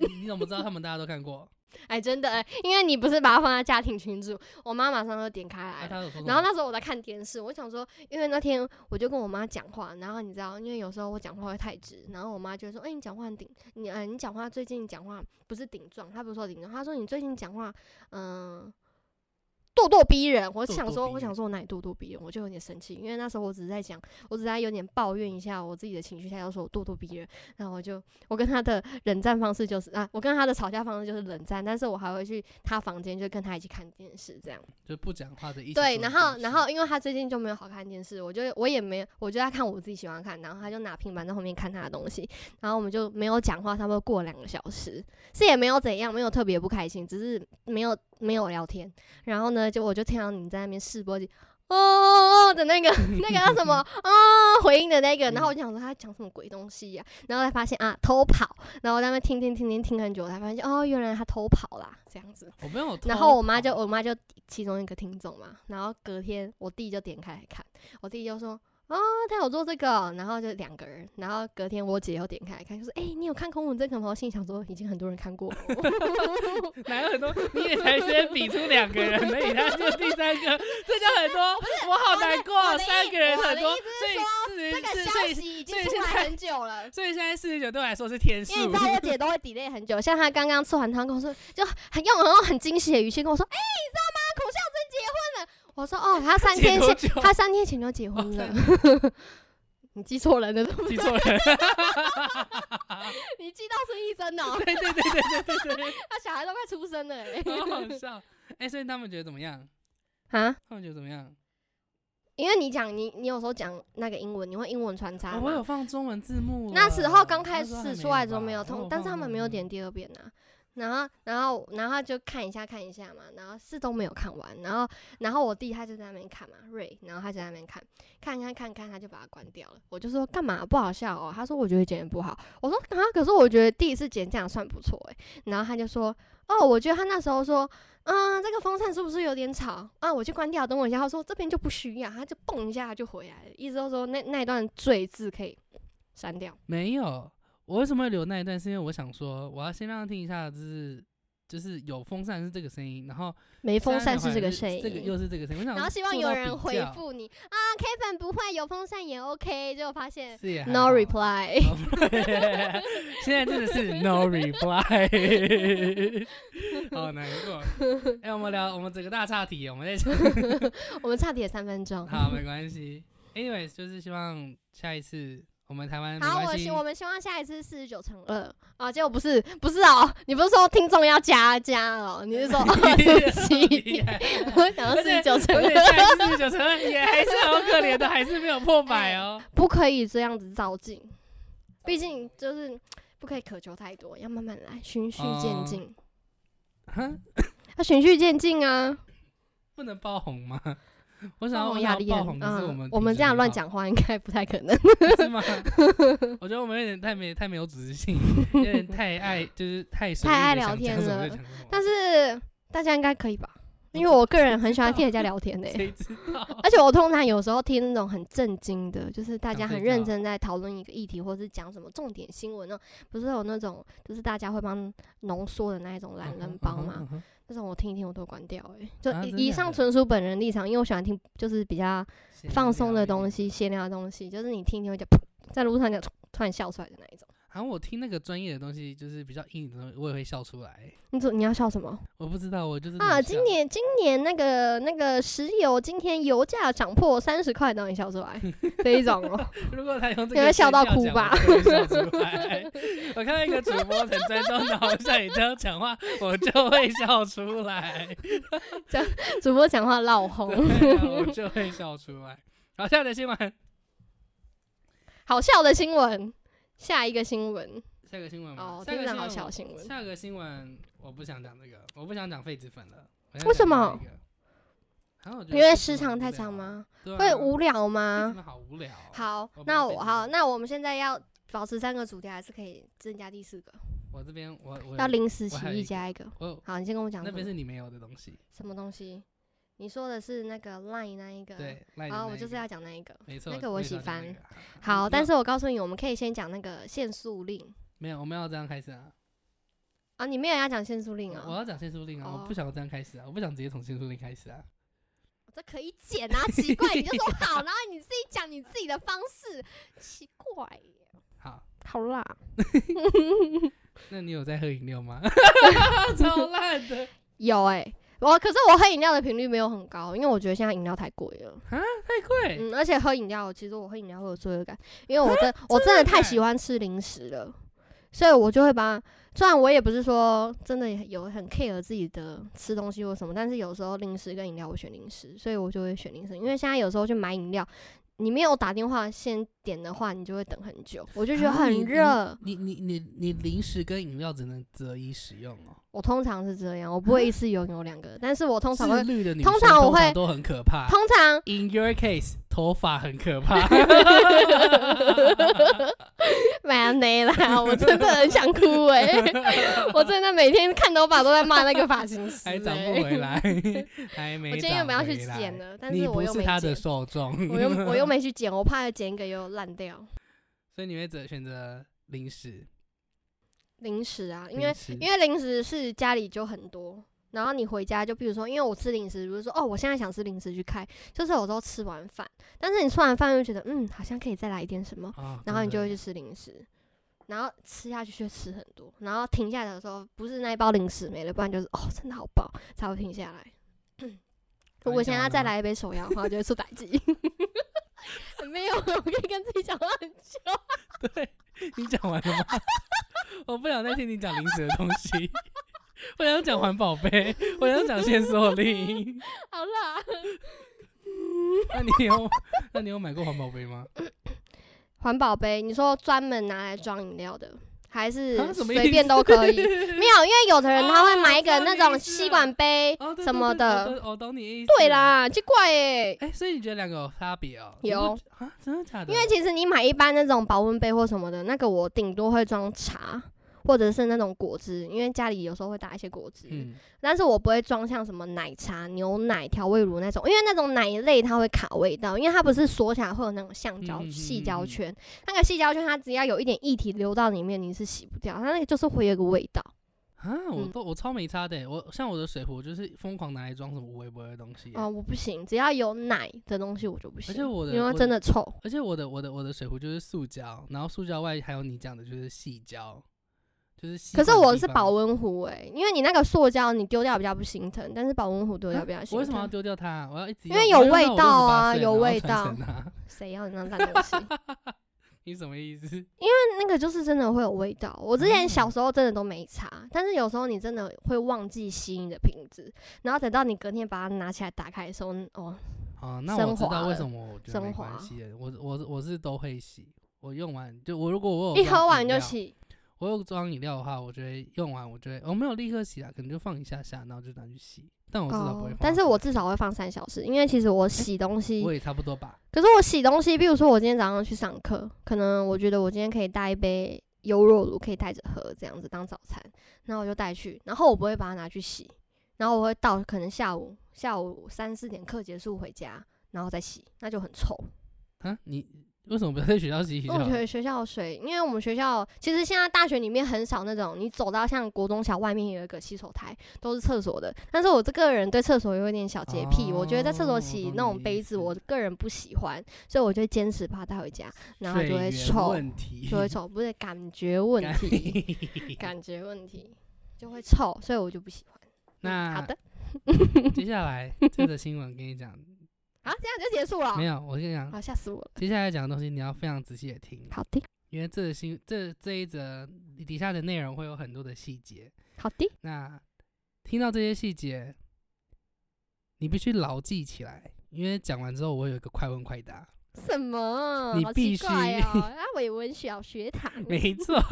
Speaker 1: 你你怎么知道他们大家都看过？<laughs>
Speaker 2: 哎，真的、哎，因为你不是把它放在家庭群组，我妈马上就点开来然后那时候我在看电视，我想说，因为那天我就跟我妈讲话，然后你知道，因为有时候我讲话会太直，然后我妈就说，哎、你讲话很顶，你呃，你讲话最近讲话不是顶撞，她不是说顶撞，她说你最近讲话，嗯、咄咄逼人。我
Speaker 1: 咄
Speaker 2: 想说，我想说我哪里咄咄逼人，我就有点生气，因为那时候我只是在讲，我只是在有点抱怨一下我自己的情绪，他就说我咄咄逼人，然后我就我跟他的冷战方式就是啊，我跟他的吵架方式就是冷战，但是我还会去他房间就跟他一起看电视这样。
Speaker 1: 就不讲话的意思。
Speaker 2: 对，然后然后因为他最近就没有好看电视，我就我也没有，我就在看我自己喜欢看，然后他就拿平板在后面看他的东西，然后我们就没有讲话，差不多过了两个小时，是也没有怎样，没有特别不开心，只是没有没有聊天，然后呢，就我就听到你在那边试播机。哦哦哦的那个那个叫什么啊、<laughs> 回应的那个，然后我就想说他讲什么鬼东西呀、然后才发现啊偷跑，然后我在那边听听听听听很久，才发现哦原来他偷跑啦这样子。
Speaker 1: 我没有偷。
Speaker 2: 然后我妈就我妈就其中一个听众嘛，然后隔天我弟就点开来看，我弟就说。哦，他有做这个，然后就两个人，然后隔天我姐又点开来看，就说：“哎、你有看《空吻这个吗？”我心里想说，已经很多人看过了。<laughs>
Speaker 1: 哪有很多？你也才先比出两个人而已，他就第三个，这就很多。我好难过三个人很多，所以四
Speaker 2: 这个
Speaker 1: 十，所以
Speaker 2: 消息已经出来很久了。
Speaker 1: 所以现在四十九对我来说是天数
Speaker 2: 因为你知。<laughs> 道我姐都会 delay 很久，像她刚刚吃完汤跟我说，就很用很很惊喜的语气跟我说：“哎、你知道吗？孔孝真结婚了。”我说：“哦，他三天前，
Speaker 1: 结多久？
Speaker 2: 她三天前就结婚了。<laughs> 你记错人了，
Speaker 1: 记错人。<laughs>
Speaker 2: 你记到孙艺珍哦，
Speaker 1: 对对对对对对对，<laughs>
Speaker 2: 他小孩都快出生了哎、
Speaker 1: 好好笑。哎，所以他们觉得怎么样？
Speaker 2: 啊！
Speaker 1: 他们觉得怎么样？
Speaker 2: 因为你讲你你有时候讲那个英文，你会英文穿插
Speaker 1: 我有放中文字幕。
Speaker 2: 那时候刚开始出来的时候
Speaker 1: 吧
Speaker 2: 没有通，但是他们没有。点第二遍啊。然后，然后，然后就看一下看一下嘛，然后是都没有看完。然后，然后我弟他就在那边看嘛，瑞，然后他就在那边看，看看看看，他就把它关掉了。我就说干嘛不好笑哦？他说我觉得剪的不好。我说啊，可是我觉得第一次剪这样算不错诶。然后他就说哦，我觉得他那时候说，嗯，这个风扇是不是有点吵啊？我去关掉，等我一下。他说这边就不需要，他就蹦一下就回来了。意思就是说那那一段赘字可以删掉。
Speaker 1: 没有，我为什么会留那一段？是因为我想说，我要先让他听一下，就是就是有风扇是这个声音，然后
Speaker 2: 没风扇
Speaker 1: 是
Speaker 2: 是这个声音，
Speaker 1: 这个又是这个声音。我想
Speaker 2: 然后希望有人回复你啊，K 粉不会有风扇也 OK，结果发现
Speaker 1: 是
Speaker 2: no reply。<laughs>
Speaker 1: 现在真的是 <laughs> no reply，<laughs> 好难过。哎、我们聊我们整个大岔题，我们在讲，
Speaker 2: 我们差点三分钟。
Speaker 1: 好，没关系。Anyways，就是希望下一次我们台湾
Speaker 2: 好，我希，我们希望下一次四十九乘二。啊，结果不是不是哦，你不是说听众要加加哦，你是说 <laughs> 哦，对不起，我想要四十九乘二，
Speaker 1: 下一次四十九乘二也还是好可怜的，还是没有破百哦。<laughs>
Speaker 2: 不可以这样子照进，毕竟就是不可以渴求太多，要慢慢来，循序渐
Speaker 1: 哦。
Speaker 2: 进，
Speaker 1: 哼，
Speaker 2: 要循序渐进啊。<laughs>
Speaker 1: 不能爆红吗？<laughs> 我想要我
Speaker 2: 爆红压力很
Speaker 1: 想要爆红，可是我们、
Speaker 2: 嗯，我们这样乱，讲话应该不太可能。<laughs> <laughs>
Speaker 1: 是吗？我觉得我们有点太没太没有组织性，有点太爱就是太
Speaker 2: 太爱聊天了但是大家应该可以吧？因为我个人很喜欢听人家聊天的、
Speaker 1: 谁知道？
Speaker 2: 而且我通常有时候听那种很震惊的，就是大家很认真在讨论一个议题，或是讲什么重点新闻那种，不是有那种就是大家会帮浓缩的那一种懒人包嘛？
Speaker 1: 嗯哼？
Speaker 2: 那种我听一听我都关掉哎、就
Speaker 1: 啊
Speaker 2: 以以上纯属本人立场，因为我喜欢听就是比较放松的东西、闲聊的东西，就是你听一听会就噗在路上就突然笑出来的那一种。
Speaker 1: 然后我听那个专业的东西，就是比较硬的东西，我也会笑出来。
Speaker 2: 你怎你要笑什么
Speaker 1: 我不知道，我就是
Speaker 2: 啊？今年今年那个那个石油今天油价涨破三十块，让你笑出来 <laughs> 这一种哦。
Speaker 1: 如果他用这
Speaker 2: 你
Speaker 1: 个
Speaker 2: 会笑到哭吧
Speaker 1: 我就会笑出来。<laughs> 我看到一个主播很专注的，好像你这样讲话，我就会笑出来。
Speaker 2: 讲主播讲话闹哄，
Speaker 1: 我就会笑出来。好，笑的新闻，
Speaker 2: 好笑的新闻。下一个新闻
Speaker 1: 下个新闻吗？
Speaker 2: 哦，听着好
Speaker 1: 下个新闻。下个新闻我不想讲这个，我不想讲痱子粉了。
Speaker 2: 为什么因为时长太？长吗？
Speaker 1: 啊
Speaker 2: 会无聊吗？
Speaker 1: 好无聊哦。
Speaker 2: 好
Speaker 1: 我，
Speaker 2: 那我好，那我们现在要保持三个主题，还是可以增加第四个？
Speaker 1: 我这边我我
Speaker 2: 要临时起意加一个。好，你先跟我讲
Speaker 1: 那边是你没有的东西。
Speaker 2: 什么东西？你说的是那个 line 那一个？。
Speaker 1: 对，赖的
Speaker 2: 好，
Speaker 1: 那一个
Speaker 2: 我就是要讲那一个。
Speaker 1: 没错，
Speaker 2: 那个我喜欢。好，但是我告诉你，我们可以先讲那个限速令
Speaker 1: 没有，我们要这样开始啊。
Speaker 2: 啊，你没有要讲限速令啊？
Speaker 1: 我要讲限速令啊，我
Speaker 2: 哦
Speaker 1: 不想这样开始啊，我不想直接从限速令开始啊。
Speaker 2: 这可以剪啊，奇怪，你就说 <laughs> 好，然后你自己讲你自己的方式，奇怪耶。
Speaker 1: 好，
Speaker 2: 好啦 <laughs> <laughs>
Speaker 1: 那你有在喝饮料吗？超烂的，
Speaker 2: 有哎、我可是我喝饮料的频率没有很高，因为我觉得现在饮料太贵了。
Speaker 1: 啊太贵。
Speaker 2: 嗯，而且喝饮料，其实我喝饮料会有罪恶感，因为我真我真的太喜欢吃零食了，所以我就会把。虽然我也不是说真的有很 care 自己的吃东西或什么，但是有时候零食跟饮料我选零食，所以我就会选零食。因为现在有时候去买饮料，你没有打电话先点的话，你就会等很久，我就觉得很热。
Speaker 1: 你你你你你零食跟饮料只能择一使用哦。
Speaker 2: 我通常是这样，我不会一次拥有两个，但是我通常会
Speaker 1: 自律的女
Speaker 2: 通常我会
Speaker 1: 都很可怕。
Speaker 2: 通常
Speaker 1: In your case，头发很可怕。<laughs>
Speaker 2: 蛮没啦，<laughs> 我真的很想哭哎、<laughs> 我真的每天看头发都在骂那个发型师、欸，
Speaker 1: 还长不回来，还没
Speaker 2: 我今天又
Speaker 1: 长
Speaker 2: 不要去剪了，但是我又没
Speaker 1: 他的，受众，
Speaker 2: 我又我又没去剪，我怕剪一个又烂掉。
Speaker 1: 所以你会择选择零食，
Speaker 2: 零食啊，因为因为零食是家里就很多，然后你回家就比如说，因为我吃零食，比如说哦，我现在想吃零食去开，就是有时候吃完饭，但是你吃完饭又觉得嗯，好像可以再来一点什么，
Speaker 1: 啊
Speaker 2: 然后你就会去吃零食，然后吃下去却吃很多，然后停下来的时候，不是那一包零食没了，不然就是哦，真的好饱才会停下来。如果现在再来一杯手摇的话，就会出打击。<laughs> 没有，我可以跟自己讲话很久。<laughs>
Speaker 1: 对你讲完了吗？<laughs> 我不想再听你讲零食的东西，我想讲环保杯，我想讲限缩令。
Speaker 2: 好啦，
Speaker 1: 那你有那你有买过环保杯吗？
Speaker 2: 环保杯，你说专门拿来装饮料的，还是
Speaker 1: 啊什么
Speaker 2: 随便都可以？<laughs> 没有，因为有的人他会
Speaker 1: 哦
Speaker 2: 买一个那种吸管杯
Speaker 1: 哦，对
Speaker 2: 什么的。
Speaker 1: 我懂你意思。
Speaker 2: 对，啦，奇怪耶。
Speaker 1: 哎，所以你觉得两个有差别哦？
Speaker 2: 有
Speaker 1: 啊？真的假的？
Speaker 2: 因为其实你买一般那种保温杯或什么的，那个我顶多会装茶，或者是那种果汁，因为家里有时候会打一些果汁。
Speaker 1: 嗯，
Speaker 2: 但是我不会装像什么奶茶、牛奶、调味乳那种，因为那种奶类它会卡味道，因为它不是锁起来会有那种橡胶细胶圈，那个细胶圈它只要有一点液体流到里面，你是洗不掉，它那个就是会有一个味道。
Speaker 1: 啊，我
Speaker 2: 嗯
Speaker 1: 都我超没差的欸，我像我的水壶就是疯狂拿来装什么无微不微的东西欸，
Speaker 2: 哦，我不行，只要有奶的东西我就不行，
Speaker 1: 而且我的
Speaker 2: 因为真的臭。
Speaker 1: 而且我的我的我的水壶就是塑胶，然后塑胶外还有你讲的就是细胶，就是
Speaker 2: 可是我是保温壶哎，因为你那个塑胶你丢掉比较不心疼，但是保温壶丢掉
Speaker 1: 啊
Speaker 2: 比较心
Speaker 1: 我为什么要。丢掉它？我要一直
Speaker 2: 因为有味道啊有
Speaker 1: 我用到我68
Speaker 2: 味道谁要你那烂东西？<laughs>
Speaker 1: 你什么意思？<laughs>
Speaker 2: 因为那个就是真的会有味道。我之前小
Speaker 1: 哦
Speaker 2: 时候真的都没擦，但是有时候你真的会忘记吸你的瓶子，然后等到你隔天把它拿起来打开的时候，哦，
Speaker 1: 啊，那我
Speaker 2: 升
Speaker 1: 知道为什么我觉得没
Speaker 2: 升华
Speaker 1: 关系。我我我是都会洗，我用完就我如果我有
Speaker 2: 一喝完就洗。
Speaker 1: 我有装饮料的话，我觉得用完我觉得我没有立刻洗啊，可能就放一下下，然后就拿去洗。但我至少不会放，
Speaker 2: 哦但是我至少会放三小时，因为其实我洗东西
Speaker 1: 我，也差不多吧。
Speaker 2: 可是我洗东西，比如说我今天早上去上课，可能我觉得我今天可以带一杯优酪乳，可以带着喝，这样子当早餐，然后我就带去，然后我不会把它拿去洗，然后我会到可能下午下午三四点课结束回家，然后再洗，那就很臭。
Speaker 1: 啊，你为什么不在学校洗？
Speaker 2: 我觉得学校水，因为我们学校其实现在大学里面很少那种，你走到像国中小外面有一个洗手台，都是厕所的。但是我这个人对厕所有一点小洁癖，我觉得在厕所
Speaker 1: 哦
Speaker 2: 洗那种杯子，我个人不喜欢，所以我就坚持把它带回家，然后就会臭，就会臭，不是感觉问题，<laughs> 感觉问题就会臭，所以我就不喜欢。嗯
Speaker 1: 那
Speaker 2: 好的，
Speaker 1: 接下来这个新闻跟你讲，
Speaker 2: 好，这样就结束了
Speaker 1: 没。有，我跟你讲，
Speaker 2: 好，吓死我了。
Speaker 1: 接下来讲的东西你要非常仔细的听，
Speaker 2: 好的，
Speaker 1: 因为这个新这这一则底下的内容会有很多的细节。
Speaker 2: 好的，
Speaker 1: 那听到这些细节，你必须牢记起来，因为讲完之后我有一个快问快答。
Speaker 2: 什么？
Speaker 1: 你必须 <laughs>
Speaker 2: 啊，伟文小学堂，
Speaker 1: 没 <laughs> 错，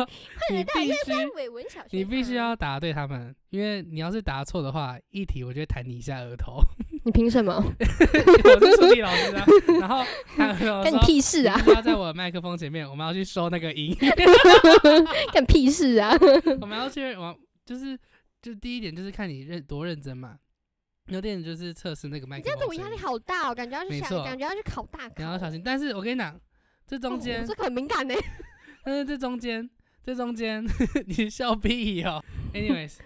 Speaker 1: 你必须
Speaker 2: 伟文小学，
Speaker 1: 你必须要答对他们，因为你要是答错的话，一题我就会弹你一下额头。<laughs>
Speaker 2: 你凭什么？
Speaker 1: 我是数理老师啊，然后他有
Speaker 2: 干你屁事啊
Speaker 1: 要在我的麦克风前面，我们要去收那个音，
Speaker 2: 干屁事啊！
Speaker 1: 我们要去，我就是就第一点就是看你认多认真嘛。有点就是测试那个麦克
Speaker 2: 这
Speaker 1: 风声音。
Speaker 2: 样子我压力好大哦，感觉要去想，感觉要去考大考。
Speaker 1: 你要小心。但是我跟你讲，这中
Speaker 2: 哦
Speaker 1: 间，
Speaker 2: 这个很敏感呢。
Speaker 1: 但是这中间，这中间，<laughs> 你笑屁哦。Anyways，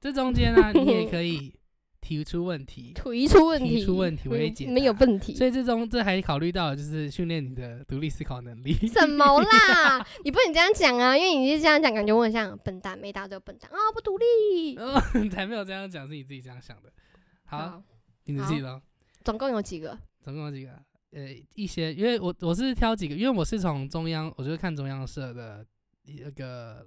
Speaker 1: 这中间呢、你也可以提出问题，<laughs>
Speaker 2: 提出问题，
Speaker 1: 提出问题我会解答
Speaker 2: 没有问题。
Speaker 1: 所以这中这还考虑到就是训练你的独立思考能力。
Speaker 2: 什么啦？<laughs> 你不能这样讲啊，因为你是这样讲，感觉我很像笨蛋，没答对笨蛋啊，不独立。
Speaker 1: 嗯，才没有这样讲，是你自己这样想的。好，，你自己了，
Speaker 2: 总共有几个？
Speaker 1: 总共有几个？呃，一些，因为我我是挑几个，因为我是从中央，我就是看中央社的那个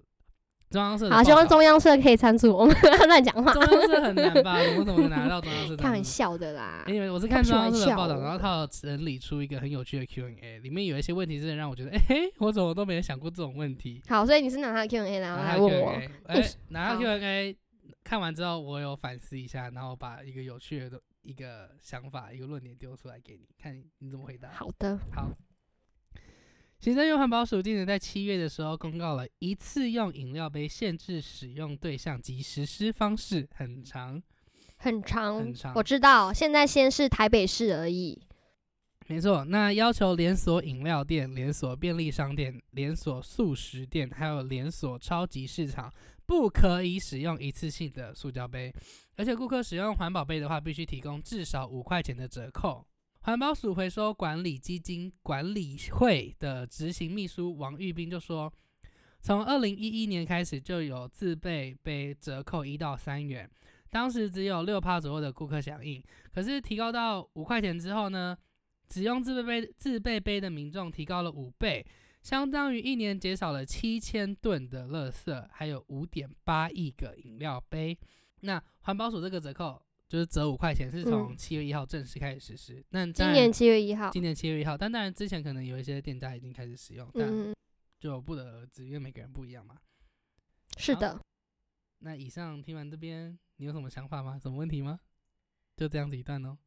Speaker 1: 中央社的
Speaker 2: 好，希望中央社可以参助我们，<laughs> 乱讲话。
Speaker 1: 中央社很难吧？我怎么拿到中央社？
Speaker 2: 开玩。笑的啦。
Speaker 1: 因为我是看中央社的报道，然后他有整理出一个很有趣的 Q&A，里面有一些问题真的让我觉得，哎、嘿，我怎么都没有想过这种问题。
Speaker 2: 好，所以你是拿他的 Q&A 然后来问我。
Speaker 1: 哎、拿到
Speaker 2: 好
Speaker 1: Q&A 看完之后，我有反思一下，然后把一个有趣的一个想法、一个论点丢出来给你，看你你怎么回答。
Speaker 2: 好的，
Speaker 1: 好，行政院环保署今年在七月的时候公告了一次用饮料杯限制使用对象及实施方式，很长。
Speaker 2: 很长，
Speaker 1: 很长
Speaker 2: 我知道。现在先是台北市而已。
Speaker 1: 没错，那要求连锁饮料店、连锁便利商店、连锁素食店，还有连锁超级市场，不可以使用一次性的塑胶杯，而且顾客使用环保杯的话，必须提供至少五块钱的折扣。环保署回收管理基金管理会的执行秘书王玉斌就说，从二零一一年开始就有自备杯折扣一到三元，当时只有六趴左右的顾客响应，可是提高到五块钱之后呢，只用自备杯自备杯的民众提高了五倍，相当于一年减少了七千吨的垃圾，还有五点八亿个饮料杯。那环保署这个折扣就是折五块钱，是从
Speaker 2: 嗯
Speaker 1: 七月一号正式开始实施。那当
Speaker 2: 今年七月一号。
Speaker 1: 今年七月一号，但当然之前可能有一些店家已经开始使用，但
Speaker 2: 嗯，
Speaker 1: 就不得而知，因为每个人不一样嘛。
Speaker 2: 是的。
Speaker 1: 那以上听完这边，你有什么想法吗？什么问题吗？就这样子一段哦。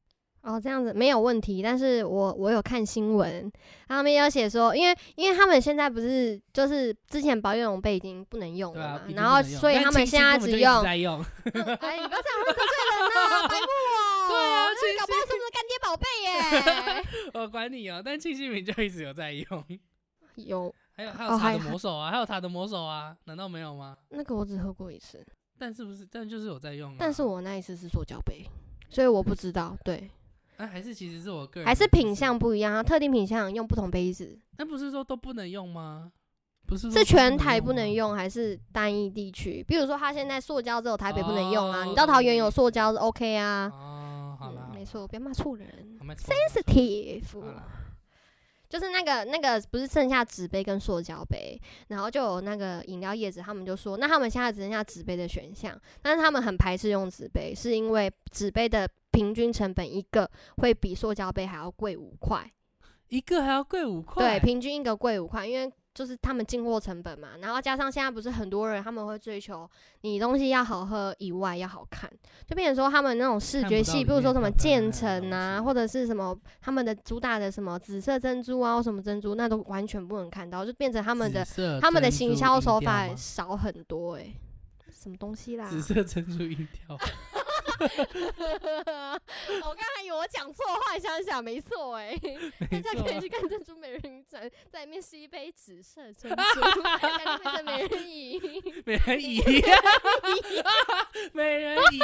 Speaker 2: 哦，这样子没有问题，但是我我有看新闻，他们有写说，因为因为他们现在不是就是之前保乐龙杯已经不能用了嘛，，
Speaker 1: 啊
Speaker 2: 然后所以他们现在只用，
Speaker 1: 在用。
Speaker 2: 嗯哎，你不要这样会得罪人呐，白目哦，<laughs>
Speaker 1: 对啊
Speaker 2: 那搞不好是我们的干爹宝贝耶，<laughs>
Speaker 1: 我管你哦，但庆幸明就一直有在用。
Speaker 2: 有 <laughs>
Speaker 1: 还有还有他的魔手啊，还有他的魔手啊，难道没有吗？
Speaker 2: 那个我只喝过一次，
Speaker 1: 但是不是？但就是有在用啊。
Speaker 2: 但是我那一次是塑胶杯，所以我不知道，对，
Speaker 1: 哎，还是其实是我个人
Speaker 2: 还是品相，不一样，特定品相用不同杯子，
Speaker 1: 那不是说都不能用吗？不是说
Speaker 2: 是全台不能。用，还是单一地区？比如说，他现在塑胶只有台北不能用啊，
Speaker 1: 哦
Speaker 2: 你到桃园有塑胶是 OK 啊。
Speaker 1: 哦，好啦
Speaker 2: 嗯，没错，不要骂错人，sensitive 就是那个那个不是剩下纸杯跟塑胶杯，然后就有那个饮料叶子他们就说，那他们现在只剩下纸杯的选项，但是他们很排斥用纸杯，是因为纸杯的平均成本一个会比塑胶杯还要贵五块。
Speaker 1: 一个还要贵五块。
Speaker 2: 对，平均一个贵五块，因为就是他们进货成本嘛，然后加上现在不是很多人他们会追求你东西要好喝以外要好看，就变成说他们那种视觉系，比如说什么渐层啊，或者是什么他们的主打的什么紫色珍珠啊，或什么珍珠，那都完全不能看到，就变成他们的他们的行销手法少很多诶、什么东西啦？
Speaker 1: 紫色珍珠音调，<laughs> <laughs>
Speaker 2: 我刚才以为我讲错话，想想没错哎、大家可以去看《珍珠美人鱼传》，在里面是一杯紫色珍珠，<laughs> 美人鱼。
Speaker 1: 美人鱼，美人鱼。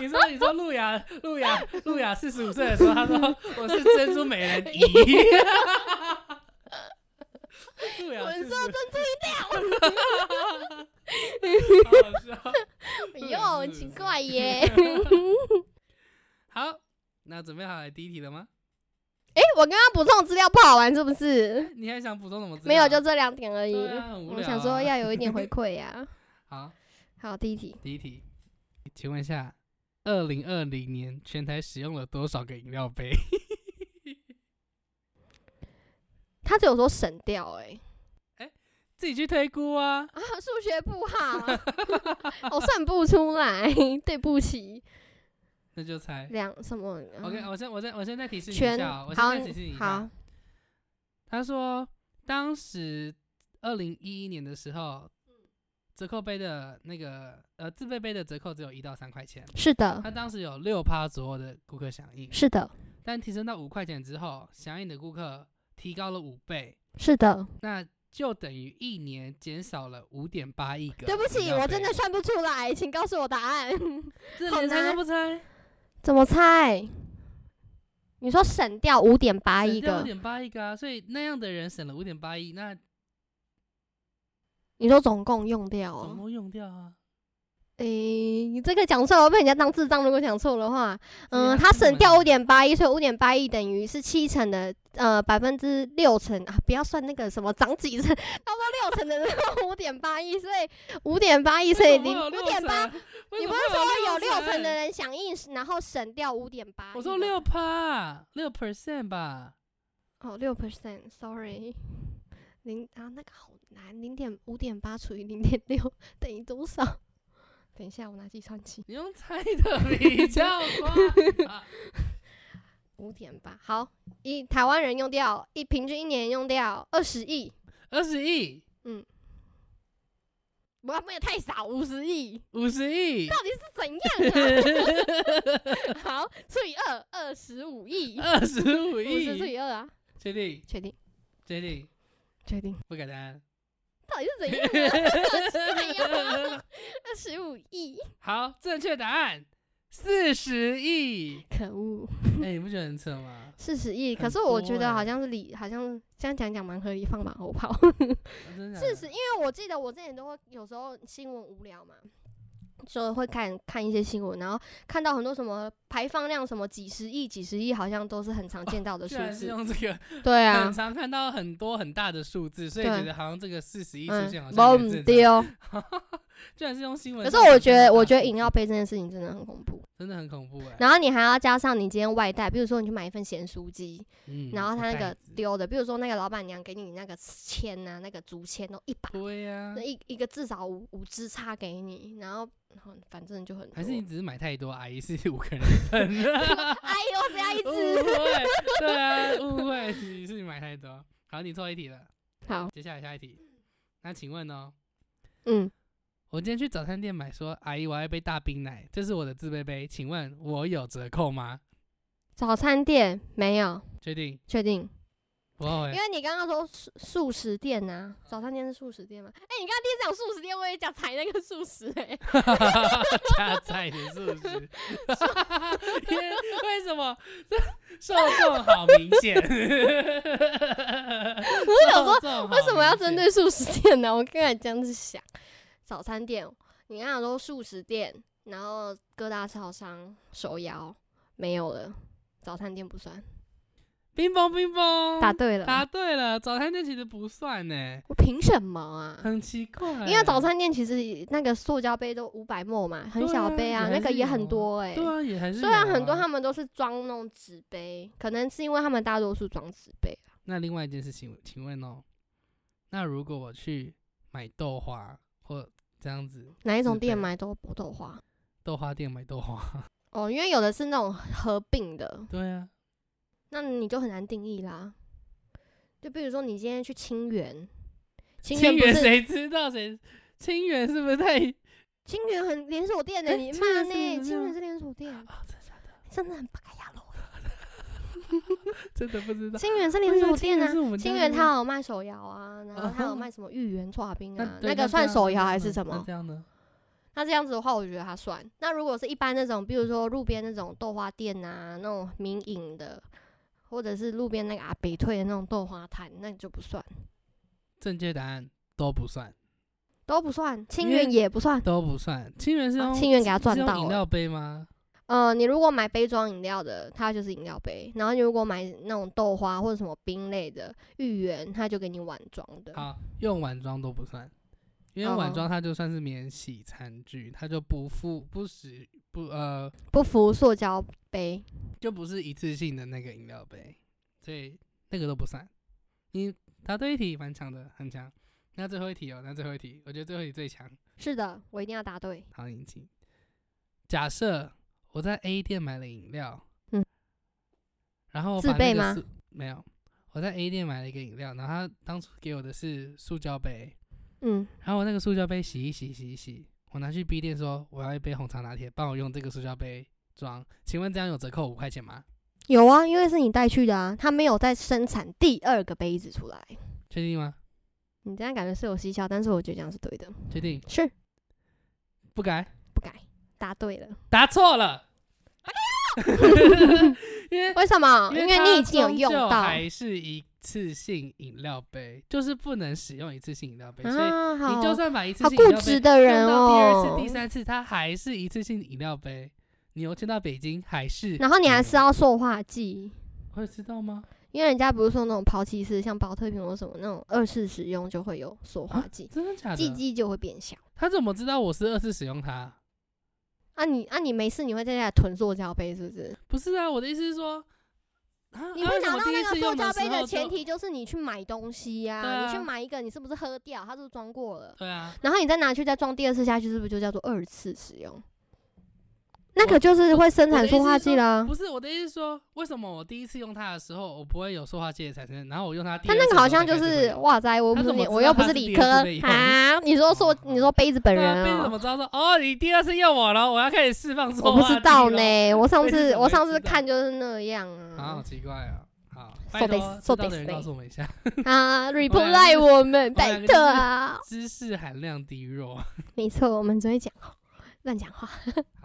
Speaker 1: 你说，你说，路雅，路雅，路雅四十五岁的时候，他说我是珍珠美人鱼。<laughs>
Speaker 2: 我
Speaker 1: 45
Speaker 2: 说珍珠
Speaker 1: 好 <laughs> 好笑。<laughs>
Speaker 2: 哟，
Speaker 1: 是
Speaker 2: 奇怪耶！<laughs>
Speaker 1: 好，那准备好来第一题了吗？
Speaker 2: 哎、我刚刚补充的资料不好玩是不是？
Speaker 1: 你还想补充什么资料？
Speaker 2: 没有，就这两点而已。我想说
Speaker 1: 啊
Speaker 2: 要有一点回馈呀、
Speaker 1: 好。
Speaker 2: 好，第一题，
Speaker 1: 第一题，请问一下，二零二零年全台使用了多少个饮料杯？
Speaker 2: 他只有说省掉哎、
Speaker 1: 自己去推估啊。
Speaker 2: 啊，数学不好，我 <laughs> 算不出来，对不起。
Speaker 1: 那就猜。
Speaker 2: 两什么
Speaker 1: OK，
Speaker 2: 嗯
Speaker 1: 我先我先我先再提示你一下哦，我
Speaker 2: 好
Speaker 1: 现在提示你一
Speaker 2: 好
Speaker 1: 下。他说，当时二零一一年的时候，折扣杯的那个呃自备杯的折扣只有一到三块钱，
Speaker 2: 是的，
Speaker 1: 他当时有六趴左右的顾客响应，
Speaker 2: 是的，
Speaker 1: 但提升到五块钱之后，响应的顾客提高了五倍，
Speaker 2: 是的。
Speaker 1: 那就等于一年减少了五点八亿个。
Speaker 2: 对不起，我真的算不出来，请告诉我答案。<laughs> 好
Speaker 1: 这连猜都不猜，
Speaker 2: 怎么猜？你说省掉五点八亿个，
Speaker 1: 五点八亿个啊，所以那样的人省了五点八亿，那
Speaker 2: 你说总共用掉哦？
Speaker 1: 总共用掉啊。
Speaker 2: 诶、你这个讲错了，会被人家当智障。如果讲错的话，嗯，
Speaker 1: 啊
Speaker 2: 他省掉五点八亿，所以五点八亿等于是七成的，呃，百分之六成啊，不要算那个什么涨几成，差不多六成的五点八亿，所以五点八亿，所以零五点八，，你不是说有六成的
Speaker 1: 人？
Speaker 2: 人响应，然后省掉五点八？
Speaker 1: 我说六趴，六 percent 吧。
Speaker 2: 哦，六 percent，sorry，<laughs> 零啊，那个好难，零点五点八除以零点六 <laughs> 等于多少？等一下，我拿计算器。
Speaker 1: 你用猜的比较快啊。<laughs>
Speaker 2: 五点八，好，一台湾人用掉一平均一年用掉二十亿，
Speaker 1: 二十亿，嗯
Speaker 2: 我们也太少，五十亿，
Speaker 1: 五十亿，
Speaker 2: 到底是怎样啊？<laughs> 好，除以二，二十五亿，
Speaker 1: 二十五
Speaker 2: 五十除，以二啊，
Speaker 1: 确定？
Speaker 2: 确定，
Speaker 1: 确定？
Speaker 2: 确定，
Speaker 1: 不改答案。
Speaker 2: 到底是怎样二十五亿，<laughs>
Speaker 1: 好，正确答案四十亿。
Speaker 2: 可恶，
Speaker 1: 哎、你不觉得很扯吗？
Speaker 2: 四十亿，可是我觉得好像是理，好像这样讲讲蛮合理，放马后炮。
Speaker 1: 啊真的假的
Speaker 2: 事实，因为我记得我之前都会有时候新闻无聊嘛，就会看看一些新闻，然后看到很多什么排放量什么几十亿、几十亿，好像都是很常见到的数字。
Speaker 1: 用这个，
Speaker 2: 对啊
Speaker 1: 很，常看到很多很大的数字，所以觉得好像这个四十亿出
Speaker 2: 嗯
Speaker 1: 现好，像也正常。
Speaker 2: 丢。<laughs>
Speaker 1: 居然是用新闻
Speaker 2: 可是我觉得，我觉得饮料杯这件事情真的很恐怖。
Speaker 1: 真的很恐怖哎、
Speaker 2: 然后你还要加上你今天外带，比如说你去买一份咸酥鸡，
Speaker 1: 嗯
Speaker 2: 然后他那个丢的，比如说那个老板娘给你那个签啊，那个竹签都一把，
Speaker 1: 对呀、
Speaker 2: 那一一个至少五五支叉给你，然后然后反正就很多。
Speaker 1: 还是你只是买太多，阿姨是五个人 <laughs> <laughs> 阿
Speaker 2: 姨我，只要一
Speaker 1: 误
Speaker 2: 支。
Speaker 1: 会，对啊，误会，你是你买太多。好，你错一题了。
Speaker 2: 好，
Speaker 1: 接下来下一题，那请问哦，
Speaker 2: 嗯，
Speaker 1: 我今天去早餐店买说，阿姨我要一杯大冰奶，这是我的自备杯，请问我有折扣吗？
Speaker 2: 早餐店没有，
Speaker 1: 确定？
Speaker 2: 确定？因。为你刚刚说素素食店呐、早餐店是素食店吗？哎、你刚刚第一次讲素食店，我也讲踩那个素食哎、<laughs>
Speaker 1: 加菜的是不是？因为为什么这受众好明显？<laughs> 我
Speaker 2: 想说为什么要针对素食店呢？我刚才这样子想，早餐店，你刚刚说素食店，然后各大超商、手摇没有了，早餐店不算。
Speaker 1: 冰崩冰崩？
Speaker 2: 答对了，
Speaker 1: 答对了，早餐店其实不算呢，
Speaker 2: 我凭什么啊？
Speaker 1: 很奇怪。
Speaker 2: 因为早餐店其实那个塑胶杯都五百沫嘛，很小杯啊，那个也很多哎、
Speaker 1: 对啊，也还是
Speaker 2: 虽然很多他们都是装那种纸杯，可能是因为他们大多数装纸杯啊。
Speaker 1: 那另外一件事情，请问哦，那如果我去买豆花或这样子，
Speaker 2: 哪一种店买豆豆花？
Speaker 1: 豆花店买豆花，<laughs>
Speaker 2: 哦，因为有的是那种合并的，
Speaker 1: 对啊，
Speaker 2: 那你就很难定义啦。就比如说你今天去清源，清
Speaker 1: 清源谁知道谁？清源是不是太
Speaker 2: 清源很连锁店的，
Speaker 1: 诶
Speaker 2: 你骂呢？清源是连锁店，
Speaker 1: 啊，真的假的？
Speaker 2: 真的很不该亚罗。<laughs>
Speaker 1: 真的不知道。
Speaker 2: 清源是连锁店啊，清源
Speaker 1: 那
Speaker 2: 它有卖手摇啊，然后 <laughs> 它有
Speaker 1: 哦
Speaker 2: 卖什么芋圆刨冰啊，那个算手摇还是什么
Speaker 1: 那？这样呢？
Speaker 2: 那这样子的话，我觉得它算。那如果是一般那种，比如说路边那种豆花店啊，那种民营的，或者是路边那个阿北退的那种豆花摊，那你就不算，
Speaker 1: 正确答案都不算，
Speaker 2: 都不算。清源也不算。
Speaker 1: 都不算。清源是
Speaker 2: 清源给他赚到了
Speaker 1: 饮料杯吗？
Speaker 2: 呃，你如果买杯装饮料的，它就是饮料杯；然后你如果买那种豆花或者什么冰类的芋圆，它就给你碗装的。
Speaker 1: 好，用碗装都不算，因为
Speaker 2: 哦
Speaker 1: 碗装它就算是免洗餐具，它就不附不使不呃
Speaker 2: 不服塑胶杯。
Speaker 1: 就不是一次性的那个饮料杯，所以那个都不算。你答对一题蛮强的，很强。那最后一题哦，那最后一题，我觉得最后一题最强。
Speaker 2: 是的，我一定要答对。
Speaker 1: 好，引起。假设我在 A 店买了饮料，
Speaker 2: 嗯，
Speaker 1: 然后
Speaker 2: 自备吗？
Speaker 1: 没有，我在 A 店买了一个饮料，然后他当初给我的是塑胶杯，
Speaker 2: 嗯，
Speaker 1: 然后我那个塑胶杯洗一洗洗一洗，我拿去 B 店说我要一杯红茶拿铁，帮我用这个塑胶杯装，请问这样有折扣五块钱吗？
Speaker 2: 有啊，因为是你带去的啊，他没有再生产第二个杯子出来。
Speaker 1: 确定吗？
Speaker 2: 你这样感觉是有蹊跷，但是我觉得这样是对的。
Speaker 1: 确定？
Speaker 2: 是
Speaker 1: 不改？
Speaker 2: 答对了。
Speaker 1: 答错了。<laughs> 因为
Speaker 2: 为什么？因为你已经有用到。
Speaker 1: 还是一次性饮料杯，就是不能使用一次性饮料杯，所以你就算把一次性饮料杯
Speaker 2: 执的人
Speaker 1: 用到第二次、
Speaker 2: 哦。
Speaker 1: 第三次，它还是一次性饮料杯。你邮签到北京还是？
Speaker 2: 然后你还是要塑化剂，
Speaker 1: 会知道吗？
Speaker 2: 因为人家不是说那种抛弃式，像保特瓶或什么那种二次使用就会有塑化剂，
Speaker 1: 真的假的？
Speaker 2: 剂剂就会变小。
Speaker 1: 他怎么知道我是二次使用它？
Speaker 2: 啊你啊你没事你会在家里囤塑胶杯是不是？
Speaker 1: 不是啊，我的意思是说，啊
Speaker 2: 你会拿到那个塑胶杯的前提就是你去买东西呀、你去买一个，你是不是喝掉？它是不是装过了？
Speaker 1: 对啊，
Speaker 2: 然后你再拿去再装第二次下去，是不是就叫做二次使用？那个就是会生产塑化剂啦。
Speaker 1: 不是我的意思是说，为什么我第一次用它的时候，我不会有塑化剂的产生，然后我用它第
Speaker 2: 它那个好像就是哇塞，我又不是我又不
Speaker 1: 是
Speaker 2: 理科
Speaker 1: 二次被用
Speaker 2: 啊！你说说，你说杯子本人
Speaker 1: 杯子怎
Speaker 2: 哦，
Speaker 1: 么知道说哦，你第二次用我了，我要开始释放塑
Speaker 2: 我不知道呢。我上次我上次看就是那样
Speaker 1: 啊，好
Speaker 2: 啊
Speaker 1: 奇怪啊！好托知道的人告诉我们一下，<laughs>
Speaker 2: 啊！reply <laughs> 我们，
Speaker 1: 我
Speaker 2: 拜托啊！
Speaker 1: 知识含量低弱。
Speaker 2: 没错，我们只会讲乱讲话。<laughs>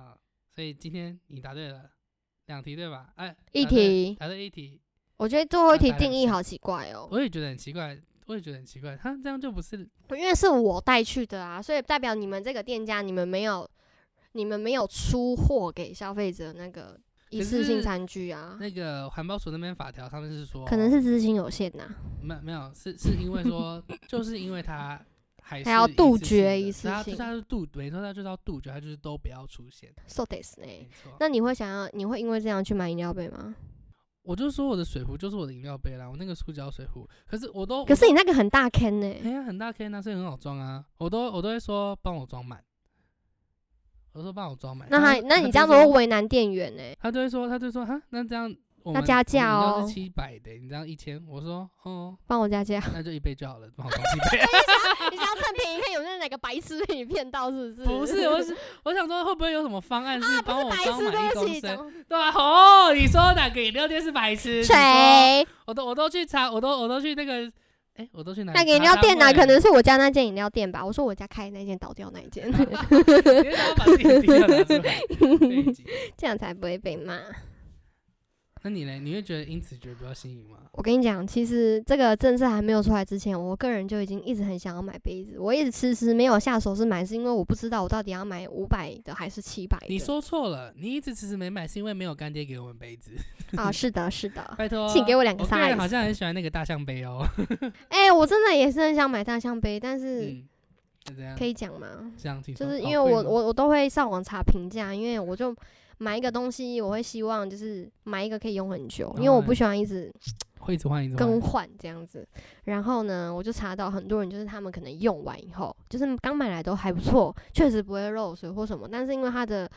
Speaker 1: 好，所以今天你答对了两题对吧？哎，
Speaker 2: 一题。
Speaker 1: 答对一题，
Speaker 2: 我觉得最后一题定义好奇怪哦，
Speaker 1: 我也觉得很奇怪，我也觉得很奇怪，他这样就不是
Speaker 2: 因为是我带去的啊，所以代表你们这个店家你们没有，你们没有出货给消费者那个一次性餐具啊，
Speaker 1: 那个环保署那边法条，他们是说
Speaker 2: 可能是资金有限呐、
Speaker 1: 没有没有，是是因为说，<laughs> 就是因为它还
Speaker 2: 还要杜绝一次性
Speaker 1: 它就是杜，没错，它就是要杜绝，它就是都不要出现。
Speaker 2: So this 呢那你会想要，你会因为这样去买饮料杯吗？
Speaker 1: 我就说我的水壶就是我的饮料杯啦，我那个塑胶水壶，可是我都
Speaker 2: 可是你那个很大 can 呢、
Speaker 1: 哎呀很大 K 那所以很好装啊，我都我都会说帮我装满，我说帮我装满。
Speaker 2: 那还那你这样子会为难店员呢、
Speaker 1: 他就会说他就说哈，那这样我们
Speaker 2: 要加价哦
Speaker 1: 是七百的，你这样一千，我说哦，
Speaker 2: 帮我加价。
Speaker 1: 那就一杯就好了，帮我 <laughs> 加七杯。
Speaker 2: 你想要趁便宜，看有没有哪个白痴被你骗到，是不是？
Speaker 1: 不是，我是我想说会不会有什么方案是帮我装满一公升？
Speaker 2: 讲
Speaker 1: 对啊，哦，你说哪个饮料店是白痴？
Speaker 2: 谁？
Speaker 1: 我都我都去查，我都我都去那个，哎、我都去哪里？
Speaker 2: 那个饮料店哪、
Speaker 1: 呢？
Speaker 2: 可能是我家那间饮料店吧？我说我家开的那间倒掉那一间 <laughs> <laughs> 这样才不会被骂。
Speaker 1: 那你呢？你会觉得因此觉得比较新颖吗？
Speaker 2: 我跟你讲，其实这个政策还没有出来之前，我个人就已经一直很想要买杯子。我一直迟迟没有下手是买，是因为我不知道我到底要买五百的还是七百的。
Speaker 1: 你说错了，你一直迟迟没买，是因为没有干爹给我们杯子。
Speaker 2: 啊？是的，是的。
Speaker 1: 拜托，
Speaker 2: 请给我两个
Speaker 1: 我个好像很喜欢那个大象杯哦。<laughs>
Speaker 2: 哎、我真的也是很想买大象杯，但是可。以讲吗？
Speaker 1: 这样，请
Speaker 2: 就是因为我
Speaker 1: 哦
Speaker 2: 我我都会上网查评价，因为我就买一个东西，我会希望就是买一个可以用很久，因为我不喜欢一直 <tsk>
Speaker 1: 会一直换一直
Speaker 2: 更
Speaker 1: 换。
Speaker 2: 换这样子。然后呢，我就查到很多人就是他们可能用完以后，就是刚买来都还不错，确实不会漏水或什么，但是因为它的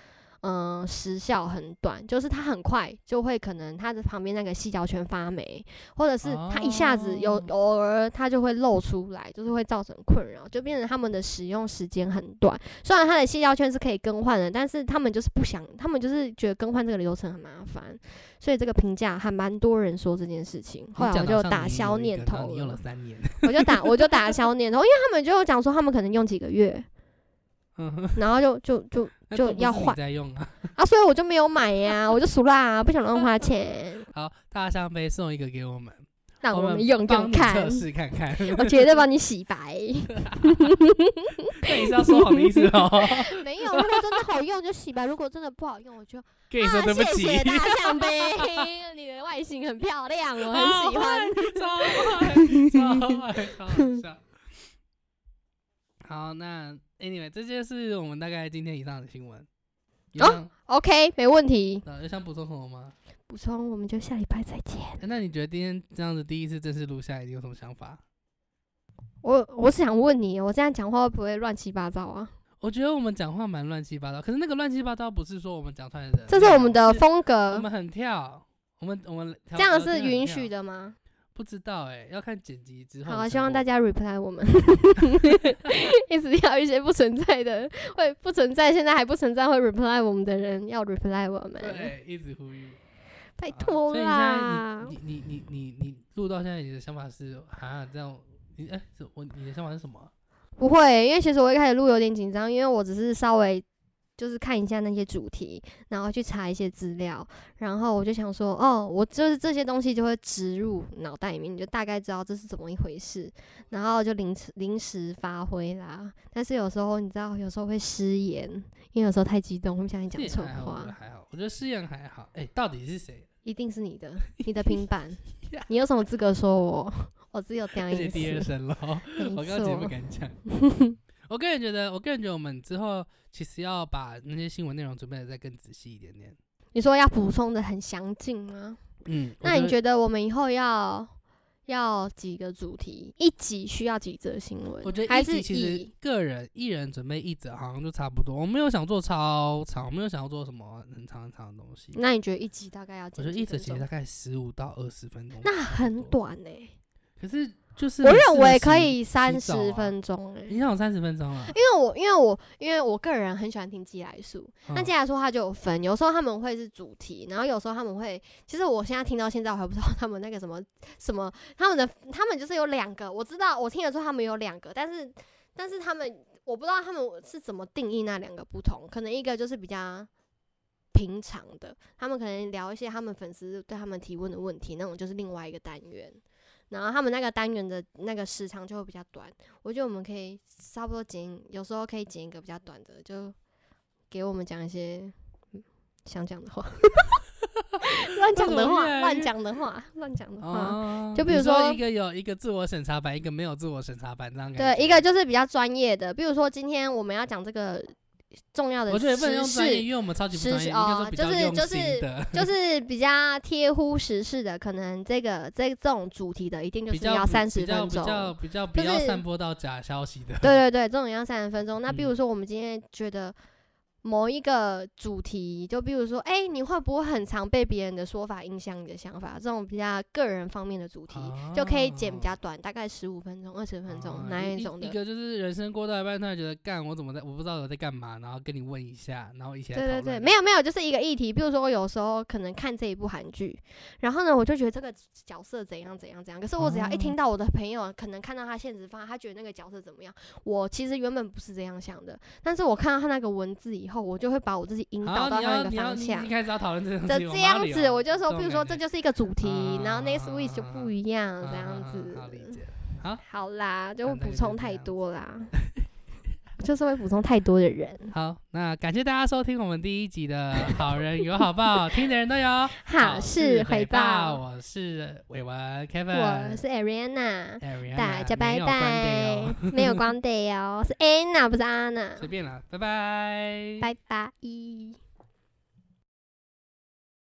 Speaker 2: 嗯、呃时效很短，就是它很快就会可能它的旁边那个细胶圈发霉，或者是它一下子有
Speaker 1: 哦
Speaker 2: 偶尔它就会露出来，就是会造成困扰，就变成他们的使用时间很短。虽然它的细胶圈是可以更换的，但是他们就是不想，他们就是觉得更换这个流程很麻烦，所以这个评价还蛮多人说这件事情。后来我就打消念头
Speaker 1: 你用了
Speaker 2: 了，
Speaker 1: 三年，
Speaker 2: 我就打我就打消念头，因为他们就讲说他们可能用几个月，
Speaker 1: 嗯，
Speaker 2: 然后就就就就要换
Speaker 1: 啊。<laughs>
Speaker 2: 啊，所以我就没有买呀，我就俗啦，不想乱花钱，<laughs>
Speaker 1: 好，大象杯送一个给我们，
Speaker 2: 让我
Speaker 1: 们
Speaker 2: 们用用看
Speaker 1: 测，试看看。<laughs>
Speaker 2: 我绝对帮你洗白。
Speaker 1: 那你是要说好的意思哦？
Speaker 2: 没有，如果真的好用就洗白，如果真的不好用，我就
Speaker 1: 跟你说
Speaker 2: 啊
Speaker 1: 对不起，
Speaker 2: 谢谢大象杯，你的外形很漂亮，我很喜欢。
Speaker 1: 超坏，超坏，超好笑。好，那 anyway，这就是我们大概今天以上的新闻。有
Speaker 2: 哦 OK，没问题。
Speaker 1: 呃有想补充什么吗？
Speaker 2: 补充，我们就下礼拜再见。
Speaker 1: 诶那你觉得今天这样子第一次正式录下来，你有什么想法？
Speaker 2: 我我是想问你，我这样讲话会不会乱七八糟啊？
Speaker 1: 我觉得我们讲话蛮乱七八糟，可是那个乱七八糟不是说我们讲出来的，
Speaker 2: 这是我们的
Speaker 1: 是
Speaker 2: 风格
Speaker 1: 我，们很跳，我们我们
Speaker 2: 这样是允许。
Speaker 1: 的
Speaker 2: 吗？
Speaker 1: 不知道哎、要看剪辑之后。
Speaker 2: 好啊，希望大。家 reply 我们，<laughs> <laughs> 一直要一些不存在的，会不存在，现在还不存在会 reply 我们的人要 reply 我们，
Speaker 1: 对，<laughs> 一直呼吁。啊
Speaker 2: 拜托
Speaker 1: 所以你现
Speaker 2: 啦。
Speaker 1: 你你你你你你录到现在，你的想法是啊这样？你哎、是我你的想法是什么啊？
Speaker 2: 不会，因为其实我一开始录有点紧张，因为我只是稍微就是看一下那些主题，然后去查一些资料，然后我就想说，哦，我就是这些东西就会植入脑袋里面，你就大概知道这是怎么一回事，然后就临时临时发挥啦。但是有时候你知道，有时候会失言，因为有时候太激动，会不小心讲错
Speaker 1: 这也还好，我觉得
Speaker 2: 话。
Speaker 1: 还好。我觉得失言还好。哎、到底是谁？
Speaker 2: 一定是你的，<laughs> 你的平板，<laughs> 你有什么资格说我？我只有这样 <laughs>
Speaker 1: 而且
Speaker 2: 一
Speaker 1: 第二
Speaker 2: 次，
Speaker 1: 声喽，
Speaker 2: 没
Speaker 1: 我刚刚节目。敢讲。我个人觉得，我个人觉得我们之后其实要把那些新闻内容准备的再更仔细一点点。
Speaker 2: 你说要补充的很详尽吗？
Speaker 1: 嗯，
Speaker 2: 那你
Speaker 1: 得
Speaker 2: 觉得我们以后要要几个主题？一集需要几则新闻？
Speaker 1: 我觉得一
Speaker 2: 还是
Speaker 1: 集其实
Speaker 2: 以
Speaker 1: 个人一人准备一则好像就差不多，我没有想做超长，我没有想要做什么很长很长的东西。
Speaker 2: 那你觉得一集大概要
Speaker 1: 我觉得一则其实大？概十五到二十分钟，
Speaker 2: 那很。短呢、
Speaker 1: 可是就是
Speaker 2: 我认为可以三十分钟哎、
Speaker 1: 你三十分钟啊？
Speaker 2: 因为我因为我因为我个人很喜欢听寄来书，那
Speaker 1: 嗯
Speaker 2: 寄来书它就有分，有时候他们会是主题，然后有时候他们会，其实我现在听到现在我还不知道他们那个什么什么，他们的他们就是有两个，我知道我听得出他们有两个，但是但是他们我不知道他们是怎么定义那两个不同，可能一个就是比较平常的，他们可能聊一些他们粉丝对他们提问的问题，那种就是另外一个单元。然后他们那个单元的那个时长就会比较短，我觉得我们可以差不多剪，有时候可以剪一个比较短的，就给我们讲一些嗯想 <laughs> 讲的话，乱讲的话，乱讲的话，乱讲的话。
Speaker 1: 哦，
Speaker 2: 就比如
Speaker 1: 说
Speaker 2: 说
Speaker 1: 一个有一个自我审查版，一个没有自我审查版，这样感
Speaker 2: 对，一个就是比较专业的，比如说今天我们要讲这个重要的
Speaker 1: 我觉得不能
Speaker 2: 时
Speaker 1: 用专业，
Speaker 2: 事，
Speaker 1: 因为我们超级不专业，
Speaker 2: 事
Speaker 1: 应该说
Speaker 2: 哦就是就是，就 <laughs> 是比较贴乎时事的，可能这个这这种主题的一定就是
Speaker 1: 比较不
Speaker 2: 要三十分钟。
Speaker 1: 比较比较不
Speaker 2: 就是
Speaker 1: 要散播到假消息的。<laughs>
Speaker 2: 对对对，这种要三十分钟。那比如
Speaker 1: 嗯
Speaker 2: 说我们今天觉得某一个主题，就比如说，哎、你会不会很常被别人的说法影响你的想法？这种比较个人方面的主题，就可以剪比较短，大概十五分钟、二十分钟，
Speaker 1: 啊
Speaker 2: 哪
Speaker 1: 一
Speaker 2: 一种的？
Speaker 1: 一个就是人生过到一半，突然觉得干我怎么在，我不知道我在干嘛，然后跟你问一下，然后一起来
Speaker 2: 对对对，没有没有，就是一个议题。比如说，我有时候可能看这一部韩剧，然后呢，我就觉得这个角色怎样怎样怎样。可是我只要一
Speaker 1: 哦
Speaker 2: 听到我的朋友可能看到他现实发，他觉得那个角色怎么样，我其实原本不是这样想的，但是我看到他那个文字以后，我就会把我自己引导到他那个方向
Speaker 1: 一。开始要讨论这
Speaker 2: 这样子，
Speaker 1: 我
Speaker 2: 我就说，比如说这
Speaker 1: 就
Speaker 2: 就是一个主题，然后 next
Speaker 1: 啊
Speaker 2: week 就不一样，这样
Speaker 1: 好
Speaker 2: 子。好啦，就补充太多啦，就是会补充太多的人。
Speaker 1: 好，那感谢大家收听我们第一集的《好人有好报》，听的人都有
Speaker 2: 好事回
Speaker 1: 报。我是伟文 Kevin，
Speaker 2: 我是 Ariana。
Speaker 1: Ariana，
Speaker 2: 大家拜拜
Speaker 1: 掉，
Speaker 2: 没有光 day 哦，是 Anna 不是 Anna，
Speaker 1: 随便啦，拜拜，
Speaker 2: 拜拜。